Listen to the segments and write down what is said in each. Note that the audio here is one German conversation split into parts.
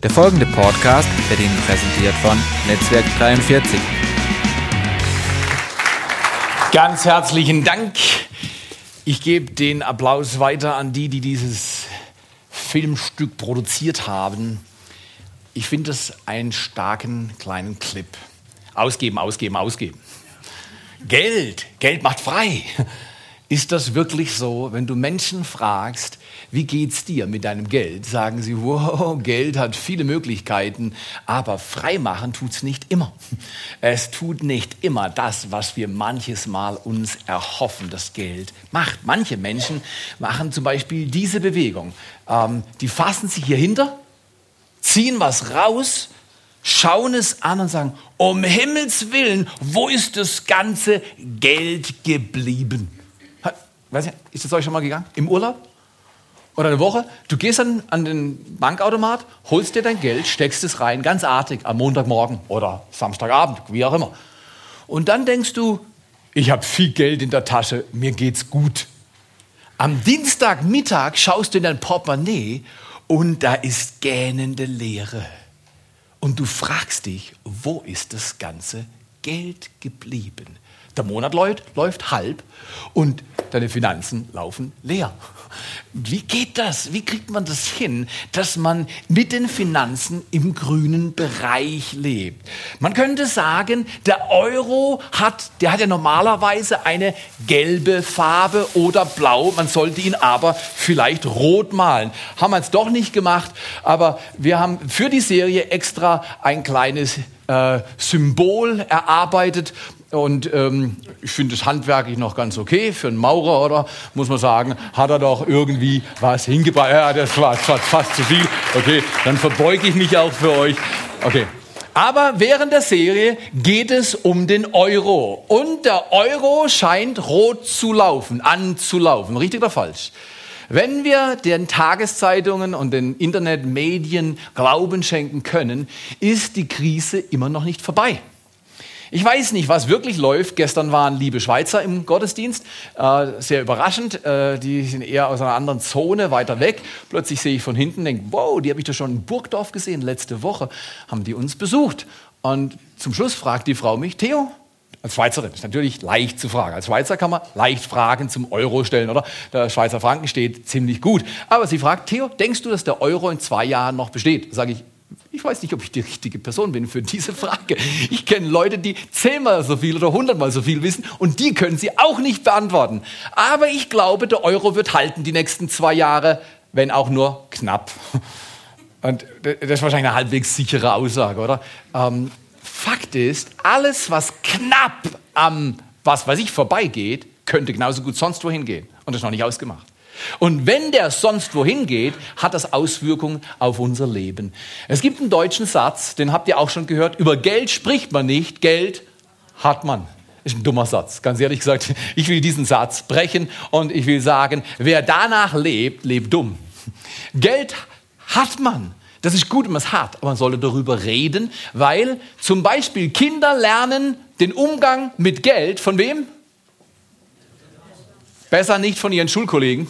Der folgende Podcast wird Ihnen präsentiert von Netzwerk 43. Ganz herzlichen Dank. Ich gebe den Applaus weiter an die, die dieses Filmstück produziert haben. Ich finde es einen starken kleinen Clip. Ausgeben, ausgeben, ausgeben. Geld, Geld macht frei. Ist das wirklich so, wenn du Menschen fragst, wie geht's dir mit deinem Geld? Sagen sie, wow, Geld hat viele Möglichkeiten, aber freimachen tut's nicht immer. Es tut nicht immer das, was wir manches Mal uns erhoffen, das Geld macht. Manche Menschen machen zum Beispiel diese Bewegung. Ähm, die fassen sich hier hinter, ziehen was raus, schauen es an und sagen, um Himmels Willen, wo ist das ganze Geld geblieben? Weiß nicht, ist das euch schon mal gegangen? Im Urlaub? Oder eine Woche? Du gehst dann an den Bankautomat, holst dir dein Geld, steckst es rein, ganz artig, am Montagmorgen oder Samstagabend, wie auch immer. Und dann denkst du, ich habe viel Geld in der Tasche, mir geht's gut. Am Dienstagmittag schaust du in dein Portemonnaie und da ist gähnende Leere. Und du fragst dich, wo ist das ganze Geld geblieben? Der Monat läuft, läuft halb und deine Finanzen laufen leer. Wie geht das? Wie kriegt man das hin, dass man mit den Finanzen im grünen Bereich lebt? Man könnte sagen, der Euro hat, der hat ja normalerweise eine gelbe Farbe oder blau. Man sollte ihn aber vielleicht rot malen. Haben wir es doch nicht gemacht, aber wir haben für die Serie extra ein kleines äh, Symbol erarbeitet und ähm, ich finde es handwerklich noch ganz okay. Für einen Maurer, oder? Muss man sagen, hat er doch irgendwie was hingebracht. Ja, das war fast, fast zu viel. Okay, dann verbeuge ich mich auch für euch. Okay. Aber während der Serie geht es um den Euro. Und der Euro scheint rot zu laufen, anzulaufen. Richtig oder falsch? Wenn wir den Tageszeitungen und den Internetmedien Glauben schenken können, ist die Krise immer noch nicht vorbei. Ich weiß nicht, was wirklich läuft. Gestern waren liebe Schweizer im Gottesdienst. Äh, sehr überraschend. Äh, die sind eher aus einer anderen Zone, weiter weg. Plötzlich sehe ich von hinten, denke, wow, die habe ich doch schon in Burgdorf gesehen. Letzte Woche haben die uns besucht. Und zum Schluss fragt die Frau mich, Theo, als Schweizerin ist natürlich leicht zu fragen. Als Schweizer kann man leicht Fragen zum Euro stellen, oder? Der Schweizer Franken steht ziemlich gut. Aber sie fragt, Theo, denkst du, dass der Euro in zwei Jahren noch besteht? Sage ich, ich weiß nicht, ob ich die richtige Person bin für diese Frage. Ich kenne Leute, die zehnmal so viel oder hundertmal so viel wissen und die können sie auch nicht beantworten. Aber ich glaube, der Euro wird halten die nächsten zwei Jahre, wenn auch nur knapp. Und das ist wahrscheinlich eine halbwegs sichere Aussage, oder? Ähm, Fakt ist, alles, was knapp am, was weiß ich, vorbeigeht, könnte genauso gut sonst wohin gehen. Und das ist noch nicht ausgemacht. Und wenn der sonst wohin geht, hat das Auswirkungen auf unser Leben. Es gibt einen deutschen Satz, den habt ihr auch schon gehört, über Geld spricht man nicht, Geld hat man. Ist ein dummer Satz, ganz ehrlich gesagt. Ich will diesen Satz brechen und ich will sagen, wer danach lebt, lebt dumm. Geld hat man. Das ist gut, wenn man es hat, aber man sollte darüber reden, weil zum Beispiel Kinder lernen den Umgang mit Geld von wem? Besser nicht von ihren Schulkollegen,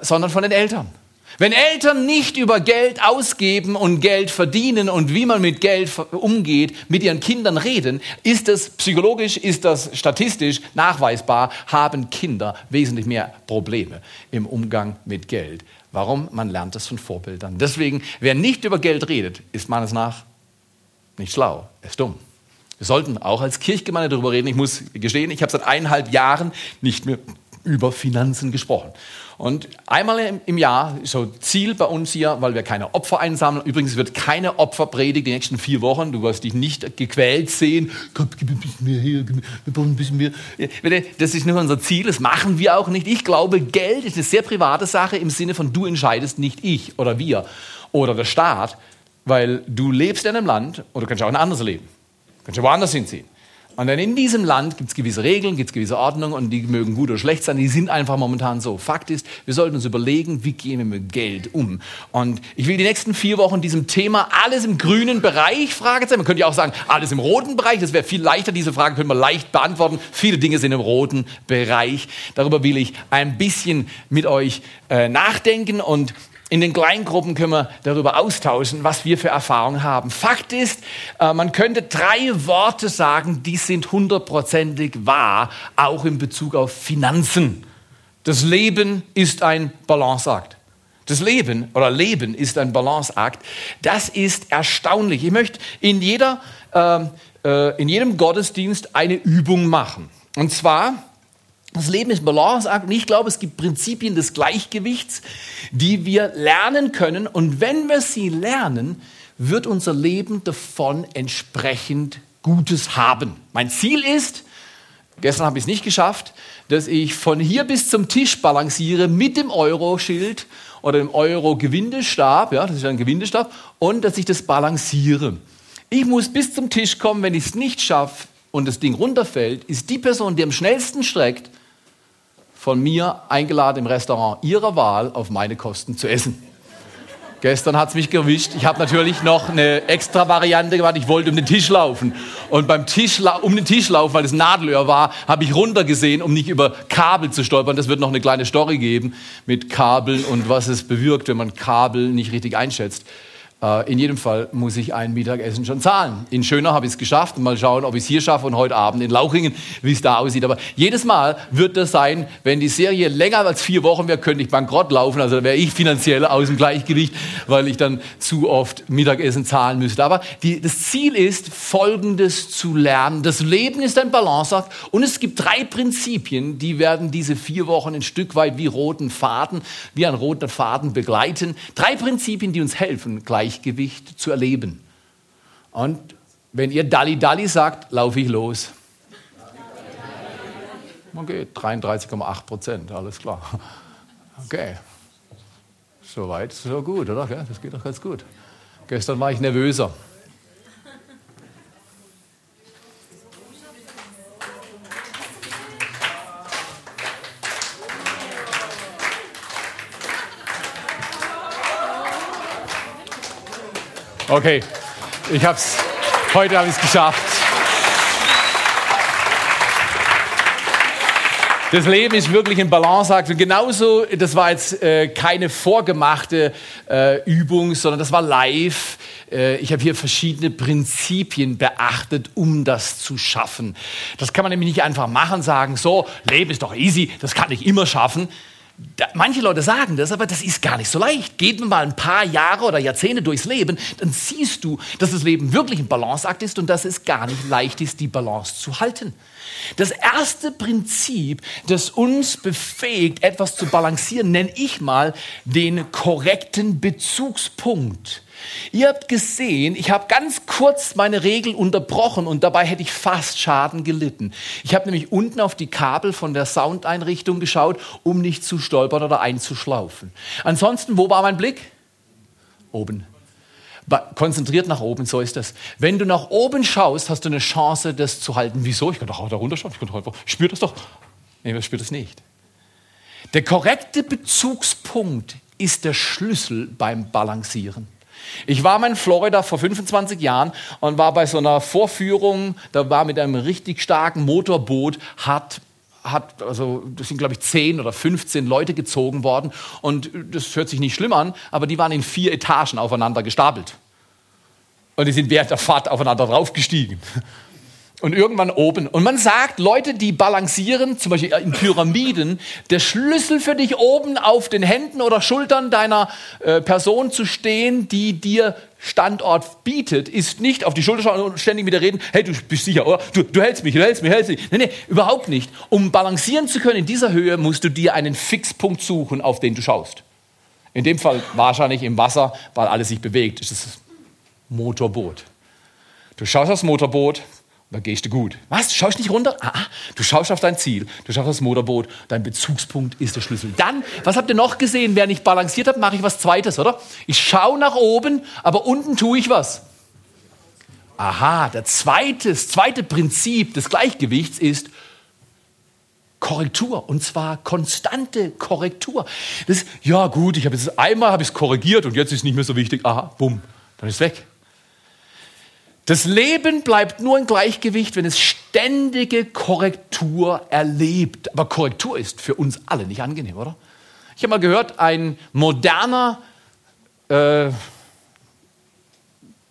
sondern von den Eltern. Wenn Eltern nicht über Geld ausgeben und Geld verdienen und wie man mit Geld umgeht, mit ihren Kindern reden, ist das psychologisch, ist das statistisch nachweisbar, haben Kinder wesentlich mehr Probleme im Umgang mit Geld. Warum? Man lernt das von Vorbildern. Deswegen, wer nicht über Geld redet, ist meines nach nicht schlau, ist dumm. Wir sollten auch als Kirchgemeinde darüber reden. Ich muss gestehen, ich habe seit eineinhalb Jahren nicht mehr über Finanzen gesprochen. Und einmal im Jahr, so Ziel bei uns hier, weil wir keine Opfer einsammeln. Übrigens wird keine Opferpredigt die nächsten vier Wochen. Du wirst dich nicht gequält sehen. Gott, gib ein bisschen mehr her, wir brauchen ein bisschen mehr. Das ist nicht unser Ziel, das machen wir auch nicht. Ich glaube, Geld ist eine sehr private Sache im Sinne von du entscheidest, nicht ich oder wir oder der Staat, weil du lebst in einem Land oder du kannst auch in ein anderes leben. Du kannst ja woanders hinziehen. Und dann in diesem Land gibt es gewisse Regeln, gibt es gewisse Ordnungen und die mögen gut oder schlecht sein, die sind einfach momentan so. Fakt ist, wir sollten uns überlegen, wie gehen wir mit Geld um. Und ich will die nächsten vier Wochen diesem Thema alles im grünen Bereich, Fragezeichen, man könnte ja auch sagen, alles im roten Bereich, das wäre viel leichter, diese Frage können wir leicht beantworten. Viele Dinge sind im roten Bereich. Darüber will ich ein bisschen mit euch äh, nachdenken und In den Kleingruppen können wir darüber austauschen, was wir für Erfahrungen haben. Fakt ist, äh, man könnte drei Worte sagen, die sind hundertprozentig wahr, auch in Bezug auf Finanzen. Das Leben ist ein Balanceakt. Das Leben oder Leben ist ein Balanceakt. Das ist erstaunlich. Ich möchte in, jeder, äh, äh, in jedem Gottesdienst eine Übung machen. Und zwar das Leben ist Balanceakt und ich glaube, es gibt Prinzipien des Gleichgewichts, die wir lernen können. Und wenn wir sie lernen, wird unser Leben davon entsprechend Gutes haben. Mein Ziel ist, gestern habe ich es nicht geschafft, dass ich von hier bis zum Tisch balanciere mit dem Euro-Schild oder dem Euro-Gewindestab, ja, das ist ein Gewindestab, und dass ich das balanciere. Ich muss bis zum Tisch kommen, wenn ich es nicht schaffe und das Ding runterfällt, ist die Person, die am schnellsten streckt, von mir eingeladen im Restaurant ihrer Wahl auf meine Kosten zu essen. Gestern hat es mich gewischt. Ich habe natürlich noch eine extra Variante gemacht. Ich wollte um den Tisch laufen. Und beim Tisch, um den Tisch laufen, weil es Nadelöhr war, habe ich runtergesehen, um nicht über Kabel zu stolpern. Das wird noch eine kleine Story geben mit Kabeln und was es bewirkt, wenn man Kabel nicht richtig einschätzt. Äh, in jedem Fall muss ich ein Mittagessen schon zahlen. In Schöner habe ich es geschafft. Mal schauen, ob ich es hier schaffe und heute Abend in Lauchingen, wie es da aussieht. Aber jedes Mal wird das sein, wenn die Serie länger als vier Wochen wäre, könnte ich bankrott laufen. Also wäre ich finanziell aus dem Gleichgewicht, weil ich dann zu oft Mittagessen zahlen müsste. Aber die, das Ziel ist, Folgendes zu lernen. Das Leben ist ein Balanceakt und es gibt drei Prinzipien, die werden diese vier Wochen ein Stück weit wie roten Faden, wie ein roter Faden begleiten. Drei Prinzipien, die uns helfen, gleich Gleichgewicht zu erleben. Und wenn ihr Dalli Dalli sagt, laufe ich los. Okay, 33,8 Prozent, alles klar. Okay. Soweit, so gut, oder? Das geht doch ganz gut. Gestern war ich nervöser. Okay, ich hab's. Heute habe ich es geschafft. Das Leben ist wirklich ein Balanceakt. Und genauso, das war jetzt äh, keine vorgemachte äh, Übung, sondern das war live. Äh, ich habe hier verschiedene Prinzipien beachtet, um das zu schaffen. Das kann man nämlich nicht einfach machen, sagen, so, Leben ist doch easy, das kann ich immer schaffen. Da, manche Leute sagen das, aber das ist gar nicht so leicht. Geht man mal ein paar Jahre oder Jahrzehnte durchs Leben, dann siehst du, dass das Leben wirklich ein Balanceakt ist und dass es gar nicht leicht ist, die Balance zu halten. Das erste Prinzip, das uns befähigt, etwas zu balancieren, nenne ich mal den korrekten Bezugspunkt. Ihr habt gesehen, ich habe ganz kurz meine Regel unterbrochen und dabei hätte ich fast Schaden gelitten. Ich habe nämlich unten auf die Kabel von der Soundeinrichtung geschaut, um nicht zu stolpern oder einzuschlaufen. Ansonsten, wo war mein Blick? Oben. Konzentriert nach oben, so ist das. Wenn du nach oben schaust, hast du eine Chance, das zu halten. Wieso? Ich kann doch auch da runterschauen. Ich kann doch einfach, spür das doch. Nee, ich spür das nicht. Der korrekte Bezugspunkt ist der Schlüssel beim Balancieren. Ich war mal in Florida vor 25 Jahren und war bei so einer Vorführung, da war mit einem richtig starken Motorboot, hat hat, also das sind glaube ich 10 oder 15 Leute gezogen worden und das hört sich nicht schlimm an, aber die waren in vier Etagen aufeinander gestapelt. Und die sind während der Fahrt aufeinander draufgestiegen und irgendwann oben. Und man sagt, Leute, die balancieren, zum Beispiel in Pyramiden, der Schlüssel für dich oben auf den Händen oder Schultern deiner äh, Person zu stehen, die dir Standort bietet, ist nicht auf die Schulter schauen und ständig mit dir reden, hey, du bist sicher, oder? Du, du hältst mich, du hältst mich, hältst mich. Nee, nee, überhaupt nicht. Um balancieren zu können in dieser Höhe, musst du dir einen Fixpunkt suchen, auf den du schaust. In dem Fall wahrscheinlich im Wasser, weil alles sich bewegt. Das ist das Motorboot. Du schaust aufs Motorboot, da gehst du gut. Was? Du schaust nicht runter? Ah, ah, du schaust auf dein Ziel. Du schaust aufs Motorboot. Dein Bezugspunkt ist der Schlüssel. Dann, was habt ihr noch gesehen? Während ich balanciert habe, mache ich was Zweites, oder? Ich schaue nach oben, aber unten tue ich was. Aha, der zweite, das zweite Prinzip des Gleichgewichts ist Korrektur und zwar konstante Korrektur. Das, ja gut, ich habe jetzt einmal habe ich es korrigiert und jetzt ist es nicht mehr so wichtig. Aha, bumm, dann ist es weg. Das Leben bleibt nur in Gleichgewicht, wenn es ständige Korrektur erlebt. Aber Korrektur ist für uns alle nicht angenehm, oder? Ich habe mal gehört, ein moderner äh,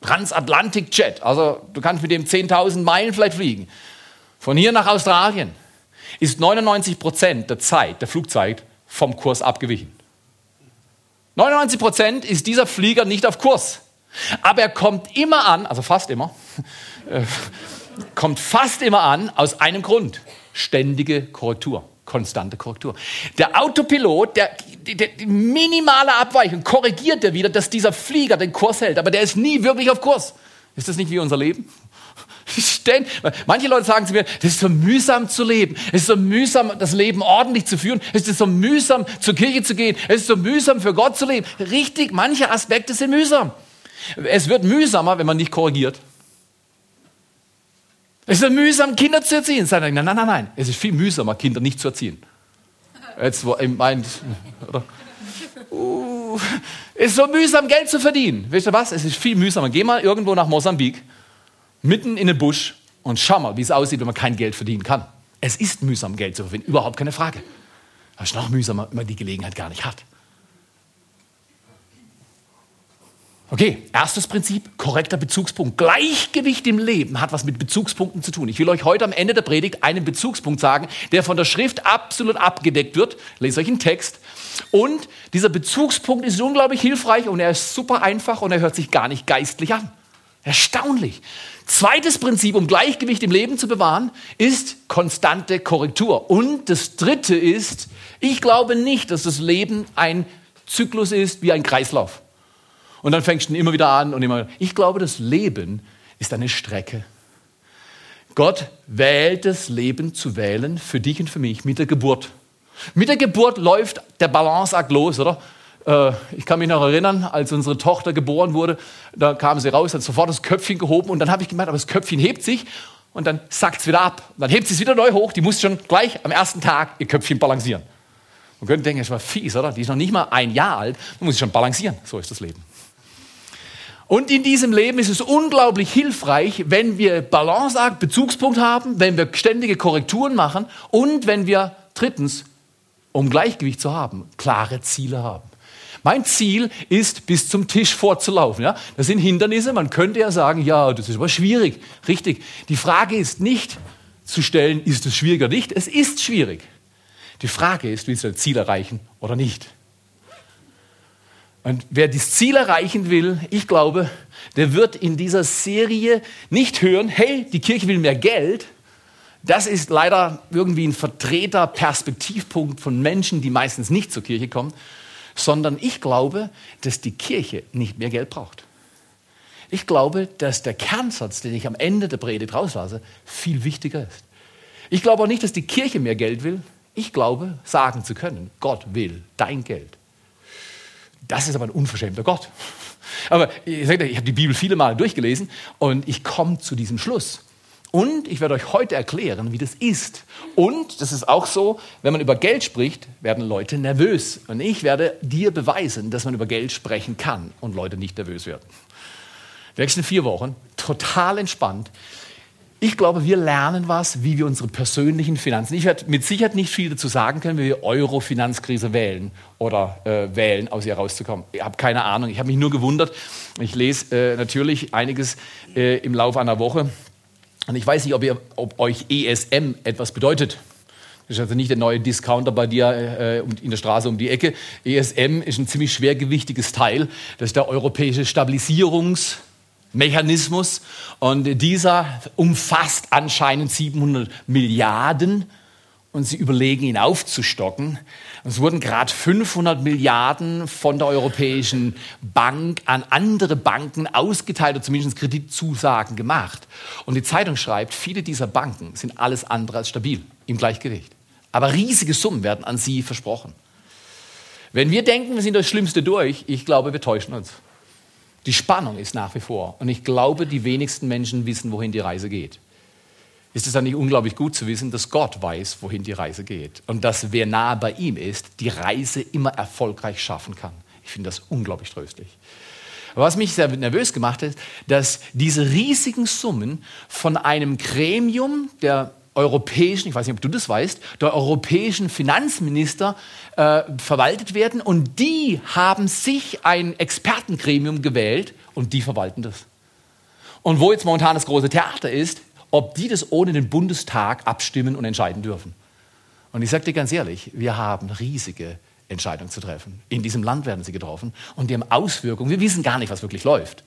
Transatlantic Jet, also du kannst mit dem 10.000 Meilen vielleicht fliegen, von hier nach Australien, ist 99 Prozent der Zeit, der Flugzeit, vom Kurs abgewichen. 99 Prozent ist dieser Flieger nicht auf Kurs. Aber er kommt immer an, also fast immer, äh, kommt fast immer an aus einem Grund. Ständige Korrektur, konstante Korrektur. Der Autopilot, der, der, die minimale Abweichung korrigiert er wieder, dass dieser Flieger den Kurs hält. Aber der ist nie wirklich auf Kurs. Ist das nicht wie unser Leben? Manche Leute sagen zu mir, das ist so mühsam zu leben. Es ist so mühsam, das Leben ordentlich zu führen. Es ist so mühsam, zur Kirche zu gehen. Es ist so mühsam, für Gott zu leben. Richtig, manche Aspekte sind mühsam. Es wird mühsamer, wenn man nicht korrigiert. Es ist mühsam, Kinder zu erziehen. Nein, nein, nein, nein. Es ist viel mühsamer, Kinder nicht zu erziehen. Jetzt meint, oder? Uh, es ist so mühsam, Geld zu verdienen. Weißt du was? Es ist viel mühsamer. Geh mal irgendwo nach Mosambik mitten in den Busch und schau mal, wie es aussieht, wenn man kein Geld verdienen kann. Es ist mühsam, Geld zu verdienen, überhaupt keine Frage. Aber es ist noch mühsamer, wenn man die Gelegenheit gar nicht hat. Okay, erstes Prinzip, korrekter Bezugspunkt. Gleichgewicht im Leben hat was mit Bezugspunkten zu tun. Ich will euch heute am Ende der Predigt einen Bezugspunkt sagen, der von der Schrift absolut abgedeckt wird. Lest euch einen Text. Und dieser Bezugspunkt ist unglaublich hilfreich und er ist super einfach und er hört sich gar nicht geistlich an. Erstaunlich. Zweites Prinzip, um Gleichgewicht im Leben zu bewahren, ist konstante Korrektur. Und das dritte ist, ich glaube nicht, dass das Leben ein Zyklus ist wie ein Kreislauf. Und dann fängst du immer wieder an und immer. Ich glaube, das Leben ist eine Strecke. Gott wählt das Leben zu wählen für dich und für mich mit der Geburt. Mit der Geburt läuft der Balanceakt los, oder? Äh, ich kann mich noch erinnern, als unsere Tochter geboren wurde, da kam sie raus, hat sofort das Köpfchen gehoben und dann habe ich gemerkt, aber das Köpfchen hebt sich und dann sackt es wieder ab. Und dann hebt sie es wieder neu hoch, die muss schon gleich am ersten Tag ihr Köpfchen balancieren. Man könnte denken, das war fies, oder? Die ist noch nicht mal ein Jahr alt, man muss sie schon balancieren. So ist das Leben. Und in diesem Leben ist es unglaublich hilfreich, wenn wir Balanceakt, Bezugspunkt haben, wenn wir ständige Korrekturen machen und wenn wir drittens, um Gleichgewicht zu haben, klare Ziele haben. Mein Ziel ist, bis zum Tisch vorzulaufen. Ja? Das sind Hindernisse. Man könnte ja sagen, ja, das ist aber schwierig. Richtig. Die Frage ist nicht zu stellen, ist es schwierig oder nicht. Es ist schwierig. Die Frage ist, willst du das Ziel erreichen oder nicht? Und wer das Ziel erreichen will, ich glaube, der wird in dieser Serie nicht hören, hey, die Kirche will mehr Geld. Das ist leider irgendwie ein Vertreter Perspektivpunkt von Menschen, die meistens nicht zur Kirche kommen, sondern ich glaube, dass die Kirche nicht mehr Geld braucht. Ich glaube, dass der Kernsatz, den ich am Ende der Predigt rauslasse, viel wichtiger ist. Ich glaube auch nicht, dass die Kirche mehr Geld will. Ich glaube, sagen zu können, Gott will dein Geld. Das ist aber ein unverschämter Gott. Aber ich, ich habe die Bibel viele Male durchgelesen und ich komme zu diesem Schluss. Und ich werde euch heute erklären, wie das ist. Und das ist auch so, wenn man über Geld spricht, werden Leute nervös. Und ich werde dir beweisen, dass man über Geld sprechen kann und Leute nicht nervös werden. Die nächsten vier Wochen, total entspannt. Ich glaube, wir lernen was, wie wir unsere persönlichen Finanzen. Ich werde mit Sicherheit nicht viel dazu sagen können, wie wir Euro-Finanzkrise wählen oder äh, wählen, aus ihr rauszukommen. Ich habe keine Ahnung. Ich habe mich nur gewundert. Ich lese äh, natürlich einiges äh, im Laufe einer Woche und ich weiß nicht, ob, ihr, ob euch ESM etwas bedeutet. Das ist also nicht der neue Discounter bei dir äh, in der Straße um die Ecke. ESM ist ein ziemlich schwergewichtiges Teil. Das ist der europäische Stabilisierungsmechanismus. Und dieser umfasst anscheinend 700 Milliarden und sie überlegen, ihn aufzustocken. Es wurden gerade 500 Milliarden von der Europäischen Bank an andere Banken ausgeteilt oder zumindest Kreditzusagen gemacht. Und die Zeitung schreibt, viele dieser Banken sind alles andere als stabil im Gleichgewicht. Aber riesige Summen werden an sie versprochen. Wenn wir denken, wir sind das Schlimmste durch, ich glaube, wir täuschen uns. Die Spannung ist nach wie vor. Und ich glaube, die wenigsten Menschen wissen, wohin die Reise geht ist es dann nicht unglaublich gut zu wissen, dass Gott weiß, wohin die Reise geht und dass wer nahe bei ihm ist, die Reise immer erfolgreich schaffen kann. Ich finde das unglaublich tröstlich. Was mich sehr nervös gemacht hat, dass diese riesigen Summen von einem Gremium der europäischen, ich weiß nicht, ob du das weißt, der europäischen Finanzminister äh, verwaltet werden und die haben sich ein Expertengremium gewählt und die verwalten das. Und wo jetzt momentan das große Theater ist, ob die das ohne den Bundestag abstimmen und entscheiden dürfen. Und ich sage dir ganz ehrlich, wir haben riesige Entscheidungen zu treffen. In diesem Land werden sie getroffen und die haben Auswirkungen. Wir wissen gar nicht, was wirklich läuft.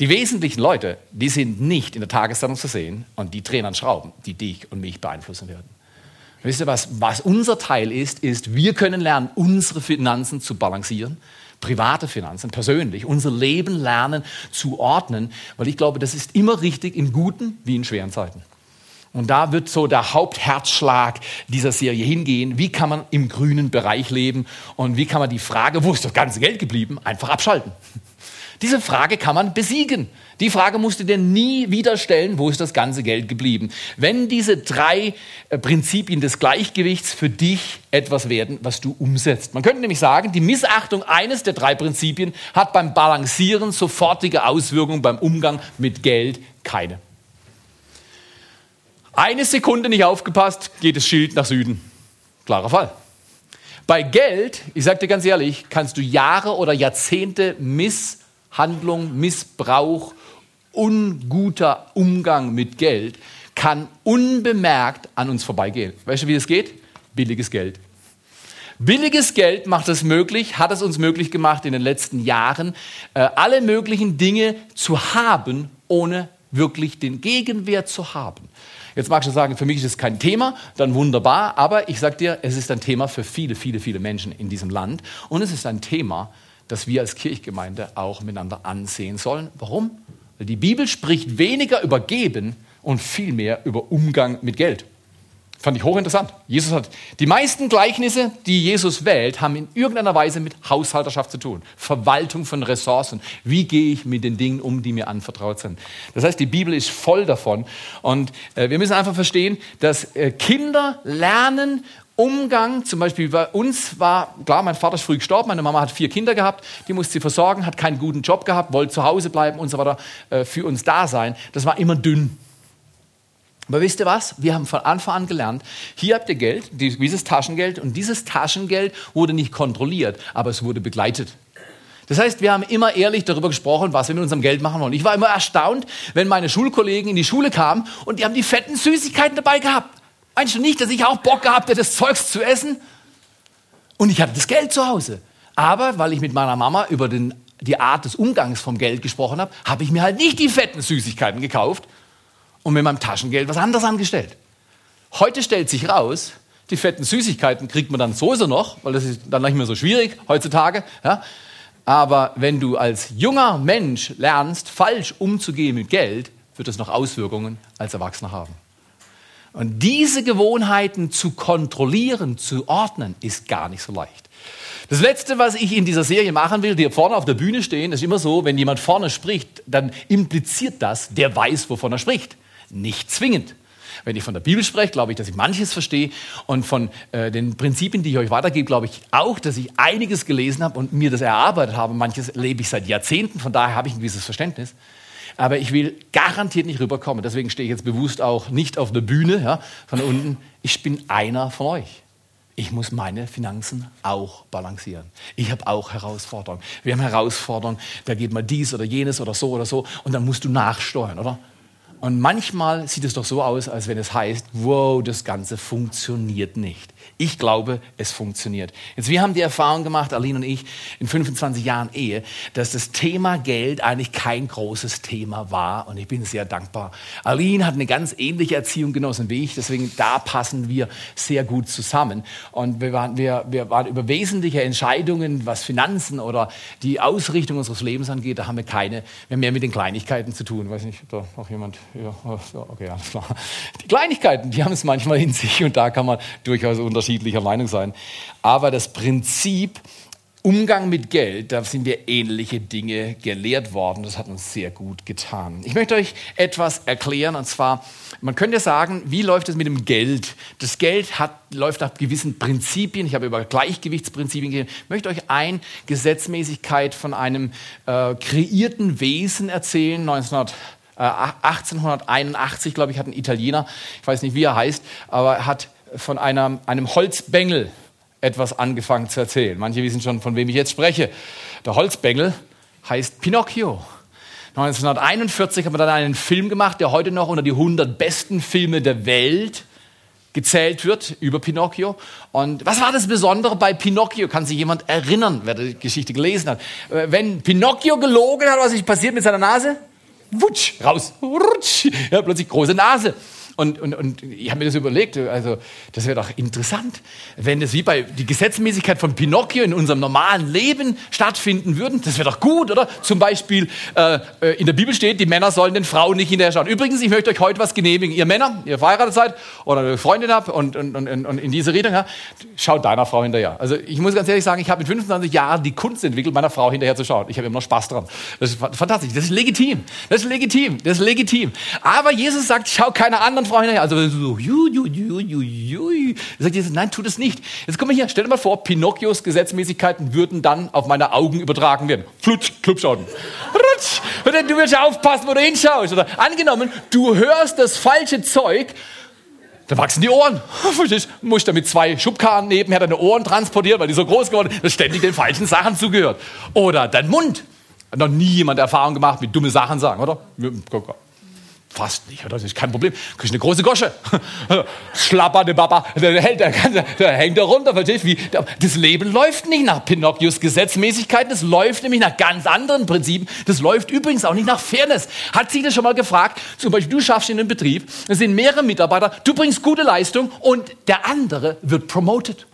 Die wesentlichen Leute, die sind nicht in der Tageszeitung zu sehen und die drehen an Schrauben, die dich und mich beeinflussen werden. Wisst ihr was? Was unser Teil ist, ist, wir können lernen, unsere Finanzen zu balancieren, private Finanzen, persönlich, unser Leben lernen zu ordnen, weil ich glaube, das ist immer richtig in guten wie in schweren Zeiten. Und da wird so der Hauptherzschlag dieser Serie hingehen. Wie kann man im grünen Bereich leben und wie kann man die Frage, wo ist das ganze Geld geblieben, einfach abschalten? Diese Frage kann man besiegen. Die Frage musst du dir nie wieder stellen, wo ist das ganze Geld geblieben. Wenn diese drei äh, Prinzipien des Gleichgewichts für dich etwas werden, was du umsetzt. Man könnte nämlich sagen, die Missachtung eines der drei Prinzipien hat beim Balancieren sofortige Auswirkungen, beim Umgang mit Geld keine. Eine Sekunde nicht aufgepasst, geht das Schild nach Süden. Klarer Fall. Bei Geld, ich sage dir ganz ehrlich, kannst du Jahre oder Jahrzehnte miss Handlung, Missbrauch, unguter Umgang mit Geld kann unbemerkt an uns vorbeigehen. Weißt du, wie es geht? Billiges Geld. Billiges Geld macht es möglich, hat es uns möglich gemacht in den letzten Jahren, äh, alle möglichen Dinge zu haben, ohne wirklich den Gegenwert zu haben. Jetzt magst du sagen, für mich ist es kein Thema, dann wunderbar, aber ich sage dir, es ist ein Thema für viele, viele, viele Menschen in diesem Land und es ist ein Thema, das wir als Kirchgemeinde auch miteinander ansehen sollen. Warum? Weil die Bibel spricht weniger über Geben und viel mehr über Umgang mit Geld. Fand ich hochinteressant. Jesus hat die meisten Gleichnisse, die Jesus wählt, haben in irgendeiner Weise mit Haushalterschaft zu tun. Verwaltung von Ressourcen. Wie gehe ich mit den Dingen um, die mir anvertraut sind? Das heißt, die Bibel ist voll davon. Und äh, wir müssen einfach verstehen, dass äh, Kinder lernen Umgang, zum Beispiel bei uns war, klar, mein Vater ist früh gestorben, meine Mama hat vier Kinder gehabt, die musste sie versorgen, hat keinen guten Job gehabt, wollte zu Hause bleiben und so weiter, äh, für uns da sein. Das war immer dünn. Aber wisst ihr was? Wir haben von Anfang an gelernt, hier habt ihr Geld, dieses Taschengeld, und dieses Taschengeld wurde nicht kontrolliert, aber es wurde begleitet. Das heißt, wir haben immer ehrlich darüber gesprochen, was wir mit unserem Geld machen wollen. Ich war immer erstaunt, wenn meine Schulkollegen in die Schule kamen und die haben die fetten Süßigkeiten dabei gehabt. Meinst du nicht, dass ich auch Bock gehabt hätte, das Zeugs zu essen? Und ich hatte das Geld zu Hause. Aber weil ich mit meiner Mama über den, die Art des Umgangs vom Geld gesprochen habe, habe ich mir halt nicht die fetten Süßigkeiten gekauft und mit meinem Taschengeld was anderes angestellt. Heute stellt sich raus, die fetten Süßigkeiten kriegt man dann sowieso noch, weil das ist dann nicht mehr so schwierig heutzutage. Ja? Aber wenn du als junger Mensch lernst, falsch umzugehen mit Geld, wird das noch Auswirkungen als Erwachsener haben. Und diese Gewohnheiten zu kontrollieren, zu ordnen, ist gar nicht so leicht. Das Letzte, was ich in dieser Serie machen will, die vorne auf der Bühne stehen, ist immer so, wenn jemand vorne spricht, dann impliziert das, der weiß, wovon er spricht. Nicht zwingend. Wenn ich von der Bibel spreche, glaube ich, dass ich manches verstehe. Und von äh, den Prinzipien, die ich euch weitergebe, glaube ich auch, dass ich einiges gelesen habe und mir das erarbeitet habe. Manches lebe ich seit Jahrzehnten, von daher habe ich ein gewisses Verständnis aber ich will garantiert nicht rüberkommen. Deswegen stehe ich jetzt bewusst auch nicht auf der Bühne, ja, von unten. Ich bin einer von euch. Ich muss meine Finanzen auch balancieren. Ich habe auch Herausforderungen. Wir haben Herausforderungen, da geht mal dies oder jenes oder so oder so und dann musst du nachsteuern, oder? Und manchmal sieht es doch so aus, als wenn es heißt, wow, das Ganze funktioniert nicht. Ich glaube, es funktioniert. Jetzt, wir haben die Erfahrung gemacht, Aline und ich, in 25 Jahren Ehe, dass das Thema Geld eigentlich kein großes Thema war. Und ich bin sehr dankbar. Aline hat eine ganz ähnliche Erziehung genossen wie ich. Deswegen, da passen wir sehr gut zusammen. Und wir waren, wir, wir waren über wesentliche Entscheidungen, was Finanzen oder die Ausrichtung unseres Lebens angeht, da haben wir keine, wir haben mehr mit den Kleinigkeiten zu tun. Weiß nicht, da noch jemand? Ja, okay, alles klar. Die Kleinigkeiten, die haben es manchmal in sich und da kann man durchaus unterschiedlicher Meinung sein. Aber das Prinzip Umgang mit Geld, da sind wir ähnliche Dinge gelehrt worden. Das hat uns sehr gut getan. Ich möchte euch etwas erklären und zwar, man könnte sagen, wie läuft es mit dem Geld? Das Geld hat, läuft nach gewissen Prinzipien. Ich habe über Gleichgewichtsprinzipien geredet. Ich möchte euch eine Gesetzmäßigkeit von einem äh, kreierten Wesen erzählen, 1900 1881, glaube ich, hat ein Italiener, ich weiß nicht, wie er heißt, aber er hat von einem, einem Holzbengel etwas angefangen zu erzählen. Manche wissen schon, von wem ich jetzt spreche. Der Holzbengel heißt Pinocchio. 1941 hat man dann einen Film gemacht, der heute noch unter die 100 besten Filme der Welt gezählt wird über Pinocchio. Und was war das Besondere bei Pinocchio? Kann sich jemand erinnern, wer die Geschichte gelesen hat? Äh, wenn Pinocchio gelogen hat, was ist passiert mit seiner Nase? Wutsch, raus, rutsch, ja, plötzlich große Nase. Und, und, und ich habe mir das überlegt, also das wäre doch interessant, wenn das wie bei die Gesetzmäßigkeit von Pinocchio in unserem normalen Leben stattfinden würden. Das wäre doch gut, oder? Zum Beispiel äh, äh, in der Bibel steht, die Männer sollen den Frauen nicht hinterher schauen. Übrigens, ich möchte euch heute was genehmigen. Ihr Männer, ihr verheiratet seid oder eine Freundin habt und, und, und, und in diese Richtung, ja, schaut deiner Frau hinterher. Also ich muss ganz ehrlich sagen, ich habe mit 25 Jahren die Kunst entwickelt, meiner Frau hinterher zu schauen. Ich habe immer noch Spaß dran. Das ist fantastisch. Das ist legitim. Das ist legitim. Das ist legitim. Aber Jesus sagt, schau keine anderen anderen Frau hinterher. Also so, ju, ju, ju, ju, ju. Sagt Jesus, nein, tu das nicht. Jetzt komm mal hier, stell dir mal vor, Pinocchios Gesetzmäßigkeiten würden dann auf meine Augen übertragen werden. Flutsch, Klubschauden. Rutsch. Du wirst aufpassen, wo du hinschaust. Oder angenommen, du hörst das falsche Zeug, da wachsen die Ohren. Verstehst du? Musst du mit zwei Schubkarren nebenher deine Ohren transportieren, weil die so groß geworden sind, dass ständig den falschen Sachen zugehört. Oder dein Mund. Hat noch nie jemand Erfahrung gemacht mit dumme Sachen sagen, oder? Fast nicht, oder? Das ist kein Problem. Kriegst eine große Gosche. Schlappernde Baba. Der, hält, der, der hängt da runter, verstehst du? Das Leben läuft nicht nach Pinocchios Gesetzmäßigkeiten. Das läuft nämlich nach ganz anderen Prinzipien. Das läuft übrigens auch nicht nach Fairness. Hat sich das schon mal gefragt? Zum Beispiel, du schaffst in einem Betrieb, es sind mehrere Mitarbeiter, du bringst gute Leistung und der andere wird promoted.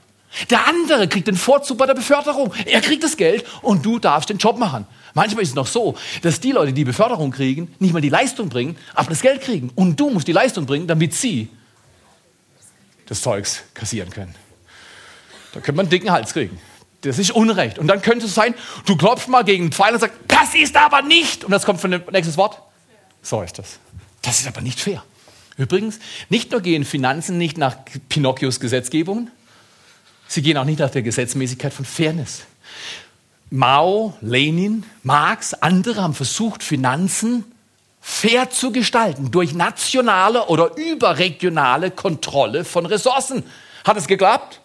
Der andere kriegt den Vorzug bei der Beförderung. Er kriegt das Geld und du darfst den Job machen. Manchmal ist es noch so, dass die Leute, die Beförderung kriegen, nicht mal die Leistung bringen, aber das Geld kriegen. Und du musst die Leistung bringen, damit sie das Zeugs kassieren können. Da könnte man einen dicken Hals kriegen. Das ist Unrecht. Und dann könnte es sein, du klopfst mal gegen den Pfeil und sagst, das ist aber nicht. Und das kommt von dem nächsten Wort. So ist das. Das ist aber nicht fair. Übrigens, nicht nur gehen Finanzen nicht nach Pinocchios Gesetzgebungen, sie gehen auch nicht nach der Gesetzmäßigkeit von Fairness. Mao, Lenin, Marx, andere haben versucht, Finanzen fair zu gestalten durch nationale oder überregionale Kontrolle von Ressourcen. Hat es geklappt?